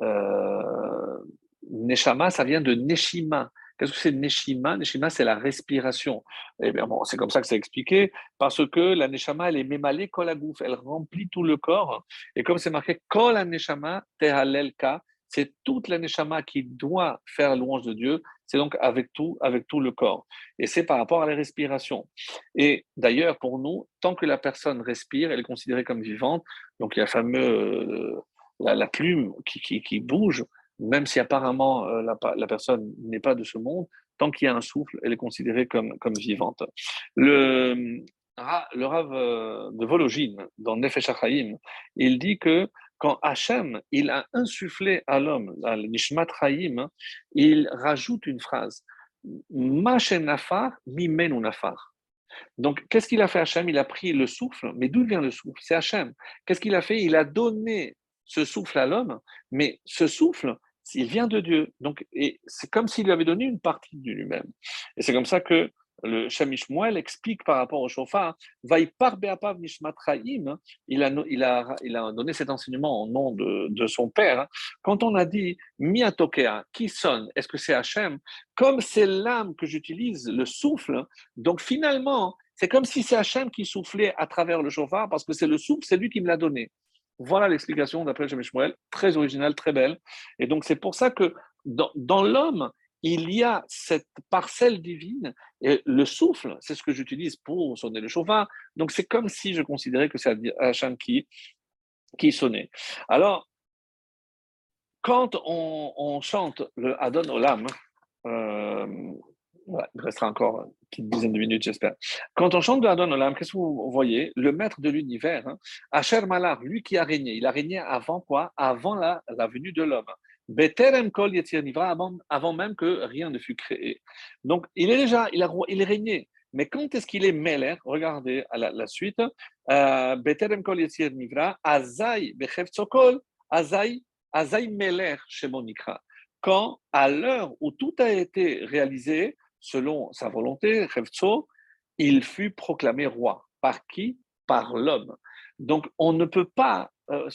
euh, Neshama, ça vient de Neshima. Qu'est-ce que c'est Neshima? Neshima, c'est la respiration. Eh bien, bon, c'est comme ça que c'est expliqué, parce que la Neshama, elle est mémalée kol elle remplit tout le corps. Et comme c'est marqué kol Neshama tehalelka, c'est toute la Neshama qui doit faire louange de Dieu, c'est donc avec tout, avec tout le corps. Et c'est par rapport à la respiration. Et d'ailleurs, pour nous, tant que la personne respire, elle est considérée comme vivante. Donc il y a fameux la, plume qui, bouge, même si apparemment euh, la, personne n'est pas de ce monde, tant qu'il y a un souffle, elle est considérée comme, comme vivante. Le, le Rav euh, de Vologine, dans Nefesh HaChaim, il dit que quand Hachem il a insufflé à l'homme, à Nishmat il rajoute une phrase Nafar, mimenu nafar. Donc, qu'est-ce qu'il a fait Hachem? Il a pris le souffle, mais d'où vient le souffle? C'est Hachem. Qu'est-ce qu'il a fait? Il a donné ce souffle à l'homme, mais ce souffle, il vient de Dieu. Donc, c'est comme s'il lui avait donné une partie de lui-même. Et c'est comme ça que le Shamish Moel explique par rapport au chauffard, Nishmatraim, il a, il, a, il a donné cet enseignement au nom de, de son père. Quand on a dit Miatokea, qui sonne, est-ce que c'est Hachem? Comme c'est l'âme que j'utilise, le souffle, donc finalement, c'est comme si c'est Hachem qui soufflait à travers le chauffard, parce que c'est le souffle, c'est lui qui me l'a donné. Voilà l'explication d'après James Shmuel, très originale, très belle. Et donc c'est pour ça que dans, l'homme, il y a cette parcelle divine et le souffle, c'est ce que j'utilise pour sonner le chauffard. Donc c'est comme si je considérais que c'est Hachem qui, qui sonnait. Alors, quand on, chante le Adon Olam, euh, il restera encore une petite dizaine de minutes, j'espère. Quand on chante de Adon Olam, qu'est-ce que vous voyez Le maître de l'univers, hein, Asher Malar, lui qui a régné, il a régné avant quoi? Avant la, venue de l'homme. Beterem Kol avant, avant même que rien ne fût créé. Donc, il est déjà, il, a, il est régné. Mais quand est-ce qu'il est Meler Regardez à la, suite. Euh, Beterem Kol Yetzir Nivra, Azai Bechevtzokol, Azai, Azai Meler Shemonikra. Quand, à l'heure où tout a été réalisé, selon sa volonté, il fut proclamé roi. Par qui? Par l'homme. Donc, on ne peut pas euh,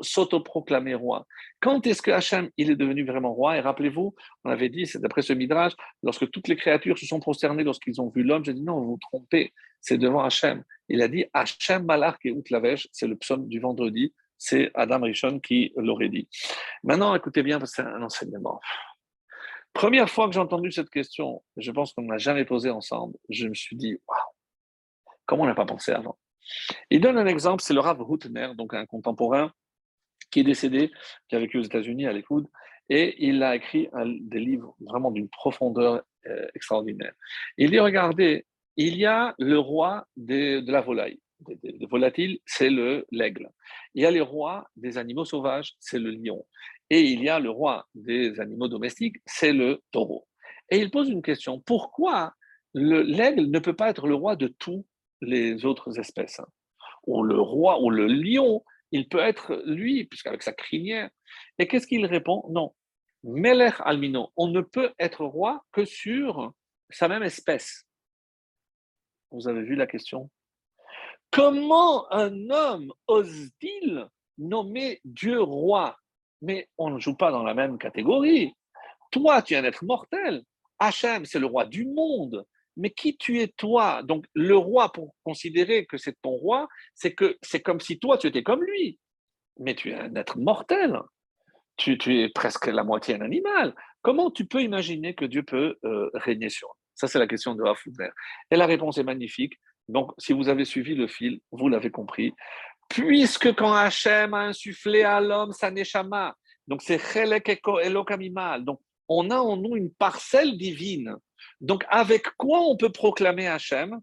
s'autoproclamer roi. Quand est-ce que Hachem il est devenu vraiment roi? Et rappelez-vous, on avait dit, c'est d'après ce midrash, lorsque toutes les créatures se sont prosternées lorsqu'ils ont vu l'homme, j'ai dit non, vous vous trompez, c'est devant Hachem. Il a dit Hachem Malach et Outlavesh, c'est le psaume du vendredi, c'est Adam Rishon qui l'aurait dit. Maintenant, écoutez bien, parce que c'est un enseignement. Première fois que j'ai entendu cette question, je pense qu'on ne l'a jamais posée ensemble, je me suis dit, waouh, comment on n'a pas pensé avant? Il donne un exemple, c'est le Rav Hutner, donc un contemporain qui est décédé, qui a vécu aux États-Unis à l'écoute, et il a écrit des livres vraiment d'une profondeur euh, extraordinaire. Il dit, regardez, il y a le roi de la volaille, des, volatiles, c'est le l'aigle. Il y a les rois des animaux sauvages, c'est le lion. Et il y a le roi des animaux domestiques, c'est le taureau. Et il pose une question, pourquoi l'aigle ne peut pas être le roi de toutes les autres espèces hein? Ou le roi, ou le lion, il peut être lui, puisqu'avec sa crinière. Et qu'est-ce qu'il répond? Non. Melech almino, on ne peut être roi que sur sa même espèce. Vous avez vu la question? Comment un homme ose-t-il nommer Dieu roi? Mais on ne joue pas dans la même catégorie. Toi, tu es un être mortel. Hachem, c'est le roi du monde. Mais qui tu es toi? Donc le roi, pour considérer que c'est ton roi, c'est que c'est comme si toi, tu étais comme lui. Mais tu es un être mortel. Tu, es presque la moitié un animal. Comment tu peux imaginer que Dieu peut euh, régner sur Ça, c'est la question de Rafoudner. Et la réponse est magnifique. Donc, si vous avez suivi le fil, vous l'avez compris. Puisque quand Hachem a insufflé à l'homme sa neshama, donc c'est chelek elokamimal, donc on a en nous une parcelle divine. Donc, avec quoi on peut proclamer Hachem?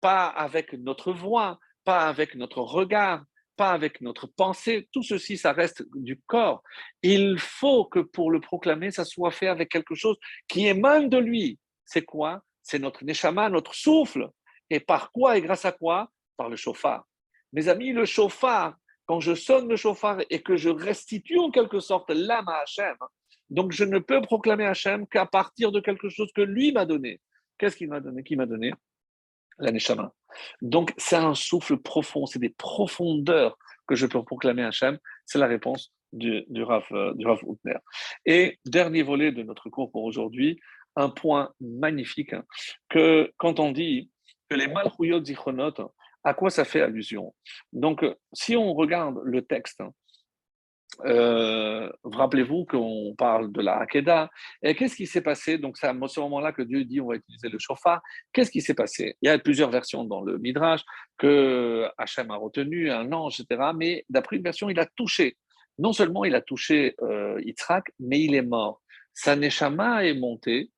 Pas avec notre voix, pas avec notre regard, pas avec notre pensée. Tout ceci, ça reste du corps. Il faut que pour le proclamer, ça soit fait avec quelque chose qui émane de lui. C'est quoi? C'est notre neshama, notre souffle. Et par quoi et grâce à quoi? Par le chauffard. Mes amis, le chauffard, quand je sonne le chauffard et que je restitue en quelque sorte l'âme à Hachem, donc je ne peux proclamer Hachem qu'à partir de quelque chose que lui m'a donné. Qu'est-ce qu'il m'a donné? Qui m'a donné? La. Donc c'est un souffle profond, c'est des profondeurs que je peux proclamer Hachem. C'est la réponse du, du Rav, euh, du Et dernier volet de notre cours pour aujourd'hui, un point magnifique, hein, que quand on dit que les Malchuyot à quoi ça fait allusion? Donc, si on regarde le texte, euh, rappelez-vous qu'on parle de la Hakeda. Et qu'est-ce qui s'est passé? Donc, c'est à ce moment-là que Dieu dit on va utiliser le chauffard. Qu'est-ce qui s'est passé? Il y a plusieurs versions dans le Midrash que Hachem a retenu, un ange, etc. Mais d'après une version, il a touché. Non seulement il a touché euh, Yitzhak, mais il est mort. Sa neshama est montée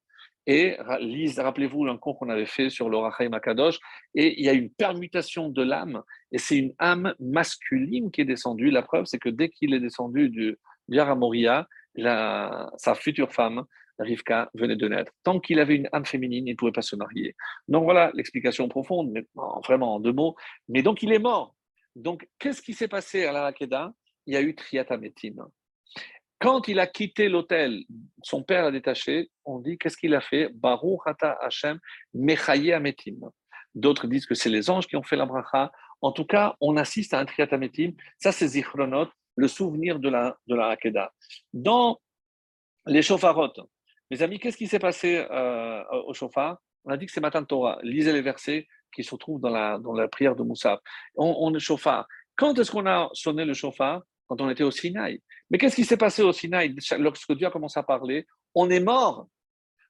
et rappelez-vous cours qu'on avait fait sur l'Orachaim Makadosh, et il y a une permutation de l'âme, et c'est une âme masculine qui est descendue. La preuve, c'est que dès qu'il est descendu du Yaramoria, sa future femme, Rivka, venait de naître. Tant qu'il avait une âme féminine, il ne pouvait pas se marier. Donc voilà l'explication profonde, mais vraiment en deux mots. Mais donc il est mort. Donc qu'est-ce qui s'est passé à la Hakeda Il y a eu Triatametim. Quand il a quitté l'hôtel, son père a détaché, on dit qu'est-ce qu'il a fait? Baruch Hata Hashem Mechaye Ametim. D'autres disent que c'est les anges qui ont fait la bracha. En tout cas, on assiste à un triatametim. Ça, c'est Zichronot, le souvenir de la, de la Hakeda. Dans les chauffarotes, mes amis, qu'est-ce qui s'est passé euh, au chauffard On a dit que c'est Matan Torah. Lisez les versets qui se trouvent dans la, la prière de Moussa. On, on est chauffard. Quand est-ce qu'on a sonné le chauffard Quand on était au Sinaï. Mais qu'est-ce qui s'est passé au Sinaï? Lorsque Dieu a commencé à parler On est mort.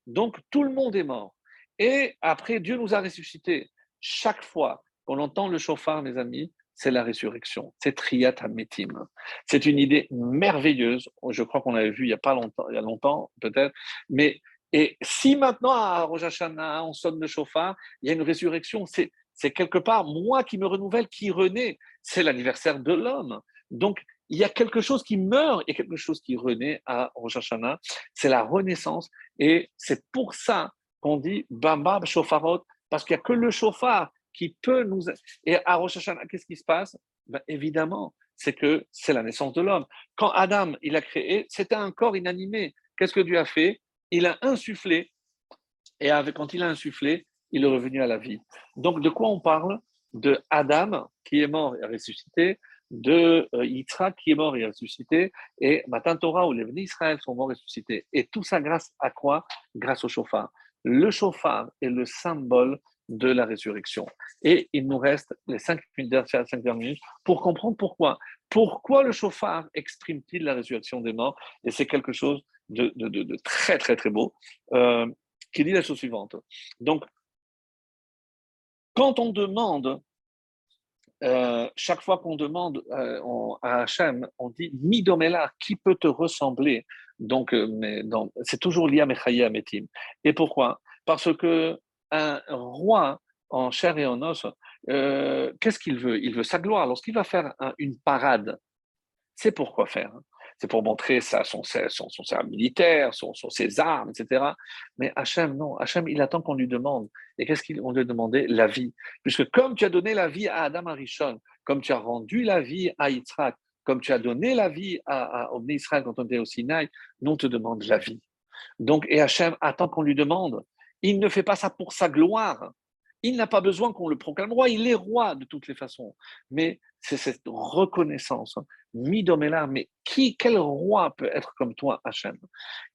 Donc tout le monde est mort. Et après, Dieu nous a ressuscités. Chaque fois qu'on entend le chauffard, mes amis, c'est la résurrection. C'est Triat Hametim. C'est une idée merveilleuse. Je crois qu'on l'avait vu il n'y a pas longtemps, il y a longtemps peut-être. Mais et si maintenant à Rosh on sonne le chauffard, il y a une résurrection. C'est quelque part moi qui me renouvelle, qui renaît. C'est l'anniversaire de l'homme. Donc il y a quelque chose qui meurt et quelque chose qui renaît à Rosh Hashanah. C'est la renaissance. Et c'est pour ça qu'on dit Bambab Shofarot, parce qu'il n'y a que le chauffard qui peut nous. Et à Rosh Hashanah, qu'est-ce qui se passe? Ben, Évidemment, c'est que c'est la naissance de l'homme. Quand Adam, il a créé, c'était un corps inanimé. Qu'est-ce que Dieu a fait? Il a insufflé. Et quand il a insufflé, il est revenu à la vie. Donc, de quoi on parle? De Adam qui est mort et ressuscité, de euh, Yitzhak qui est mort et ressuscité, et Matan Torah où les venus Israël sont morts et ressuscités. Et tout ça grâce à quoi? Grâce au chauffard. Le chauffard est le symbole de la résurrection. Et il nous reste les cinq, dernières minutes pour comprendre pourquoi. Pourquoi le chauffard exprime-t-il la résurrection des morts? Et c'est quelque chose de, très, très, très beau, euh, qui dit la chose suivante. Donc, quand on demande, euh, chaque fois qu'on demande euh, à Hachem, on dit Midomela, qui peut te ressembler? Donc, mais c'est toujours lié à Mechaïa Metim. Et pourquoi? Parce que un roi en chair et en os, euh, qu'est-ce qu'il veut? Il veut sa gloire. Lorsqu'il va faire une parade, c'est pour quoi faire? C'est pour montrer son, son, militaire, son, ses armes, etc. Mais Hachem, non. Hachem, il attend qu'on lui demande. Et qu'est-ce qu'on lui demandait La vie. Puisque comme tu as donné la vie à Adam Arishon, comme tu as rendu la vie à Yitzhak, comme tu as donné la vie à, à Israël quand on était au Sinaï, nous on te demande la vie. Donc, et Hachem attend qu'on lui demande. Il ne fait pas ça pour sa gloire. Il n'a pas besoin qu'on le proclame roi, il est roi de toutes les façons. Mais c'est cette reconnaissance. Hein. Midomela, mais qui, quel roi peut être comme toi, Hachem?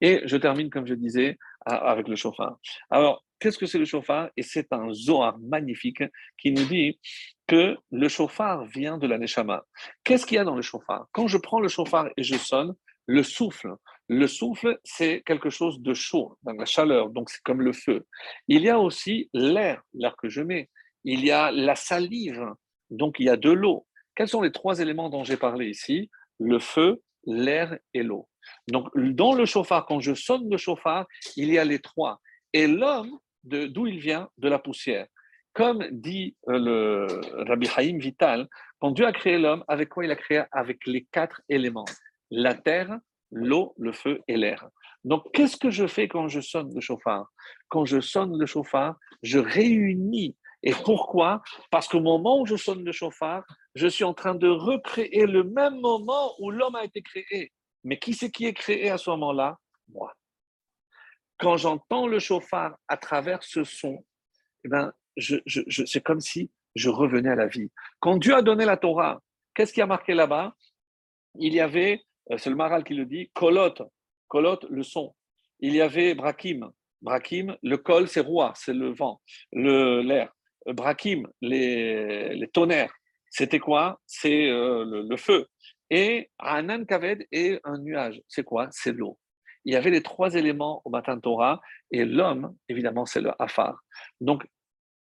Et je termine, comme je disais, avec le chauffard. Alors, qu'est-ce que c'est le chauffard? Et c'est un Zohar magnifique qui nous dit que le chauffard vient de la Neshama. Qu'est-ce qu'il y a dans le chauffard? Quand je prends le chauffard et je sonne, le souffle, le souffle, c'est quelque chose de chaud, dans la chaleur, donc c'est comme le feu. Il y a aussi l'air, l'air que je mets. Il y a la salive, donc il y a de l'eau. Quels sont les trois éléments dont j'ai parlé ici? Le feu, l'air et l'eau. Donc dans le chauffard, quand je sonne le chauffard, il y a les trois. Et l'homme, d'où il vient? De la poussière. Comme dit euh, le Rabbi Haïm Vital, quand Dieu a créé l'homme, avec quoi il a créé? Avec les quatre éléments. La terre, l'eau, le feu et l'air. Donc, qu'est-ce que je fais quand je sonne le chauffard? Quand je sonne le chauffard, je réunis. Et pourquoi? Parce qu'au moment où je sonne le chauffard, je suis en train de recréer le même moment où l'homme a été créé. Mais qui c'est qui est créé à ce moment-là? Moi. Quand j'entends le chauffard à travers ce son, eh ben, c'est comme si je revenais à la vie. Quand Dieu a donné la Torah, qu'est-ce qui a marqué là-bas? Il y avait euh, c'est le Maral qui le dit, kolot, kolot, le son. Il y avait brakim, brakim, le kol, c'est roi, c'est le vent, l'air. Les, les tonnerres, c'était quoi? C'est euh, le, feu. Et Anan Kaved est un nuage. C'est quoi? C'est l'eau. Il y avait les trois éléments au matin Torah, et l'homme, évidemment, c'est le Afar. Donc,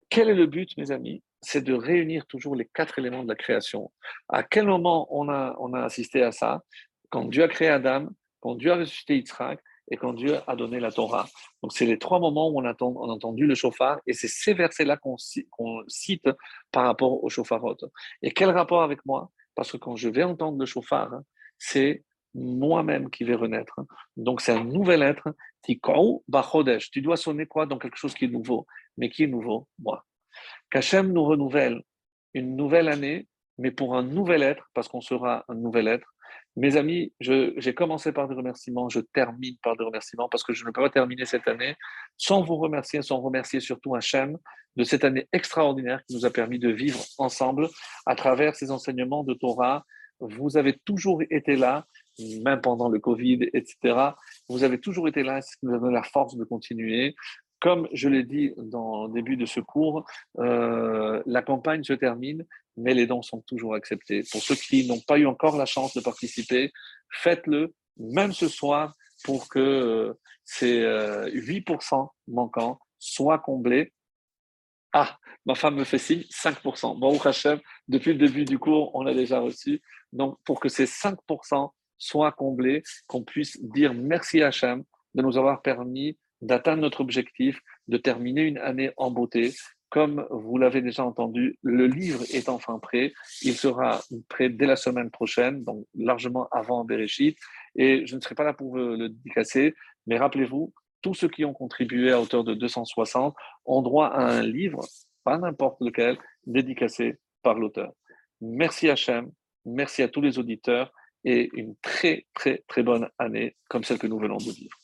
quel est le but, mes amis? C'est de réunir toujours les quatre éléments de la création. À quel moment on a, on a assisté à ça? Quand Dieu a créé Adam, quand Dieu a ressuscité Yitzhak et quand Dieu a donné la Torah. Donc, c'est les trois moments où on a, entendu le chauffard et c'est ces versets-là qu'on cite par rapport au chauffarot. Et quel rapport avec moi? Parce que quand je vais entendre le chauffard, c'est moi-même qui vais renaître. Donc, c'est un nouvel être. Tu dois sonner quoi dans quelque chose qui est nouveau. Mais qui est nouveau? Moi. Qu'Hachem nous renouvelle une nouvelle année, mais pour un nouvel être, parce qu'on sera un nouvel être, mes amis, j'ai commencé par des remerciements, je termine par des remerciements parce que je ne peux pas terminer cette année sans vous remercier, sans remercier surtout Hachem de cette année extraordinaire qui nous a permis de vivre ensemble à travers ces enseignements de Torah. Vous avez toujours été là, même pendant le Covid, etc. Vous avez toujours été là, ce qui nous a donné la force de continuer. Comme je l'ai dit dans le début de ce cours, euh, la campagne se termine, mais les dons sont toujours acceptés. Pour ceux qui n'ont pas eu encore la chance de participer, faites-le, même ce soir, pour que euh, ces 8% euh, manquants soient comblés. Ah, ma femme me fait signe, 5%. Bon, Hachem, depuis le début du cours, on a déjà reçu. Donc, pour que ces 5% soient comblés, qu'on puisse dire merci Hachem de nous avoir permis d'atteindre notre objectif, de terminer une année en beauté. Comme vous l'avez déjà entendu, le livre est enfin prêt. Il sera prêt dès la semaine prochaine, donc largement avant Bereshit. Et je ne serai pas là pour le dédicacer, mais rappelez-vous, tous ceux qui ont contribué à hauteur de 260 ont droit à un livre, pas n'importe lequel, dédicacé par l'auteur. Merci Hachem, merci à tous les auditeurs et une très très très bonne année comme celle que nous venons de vivre.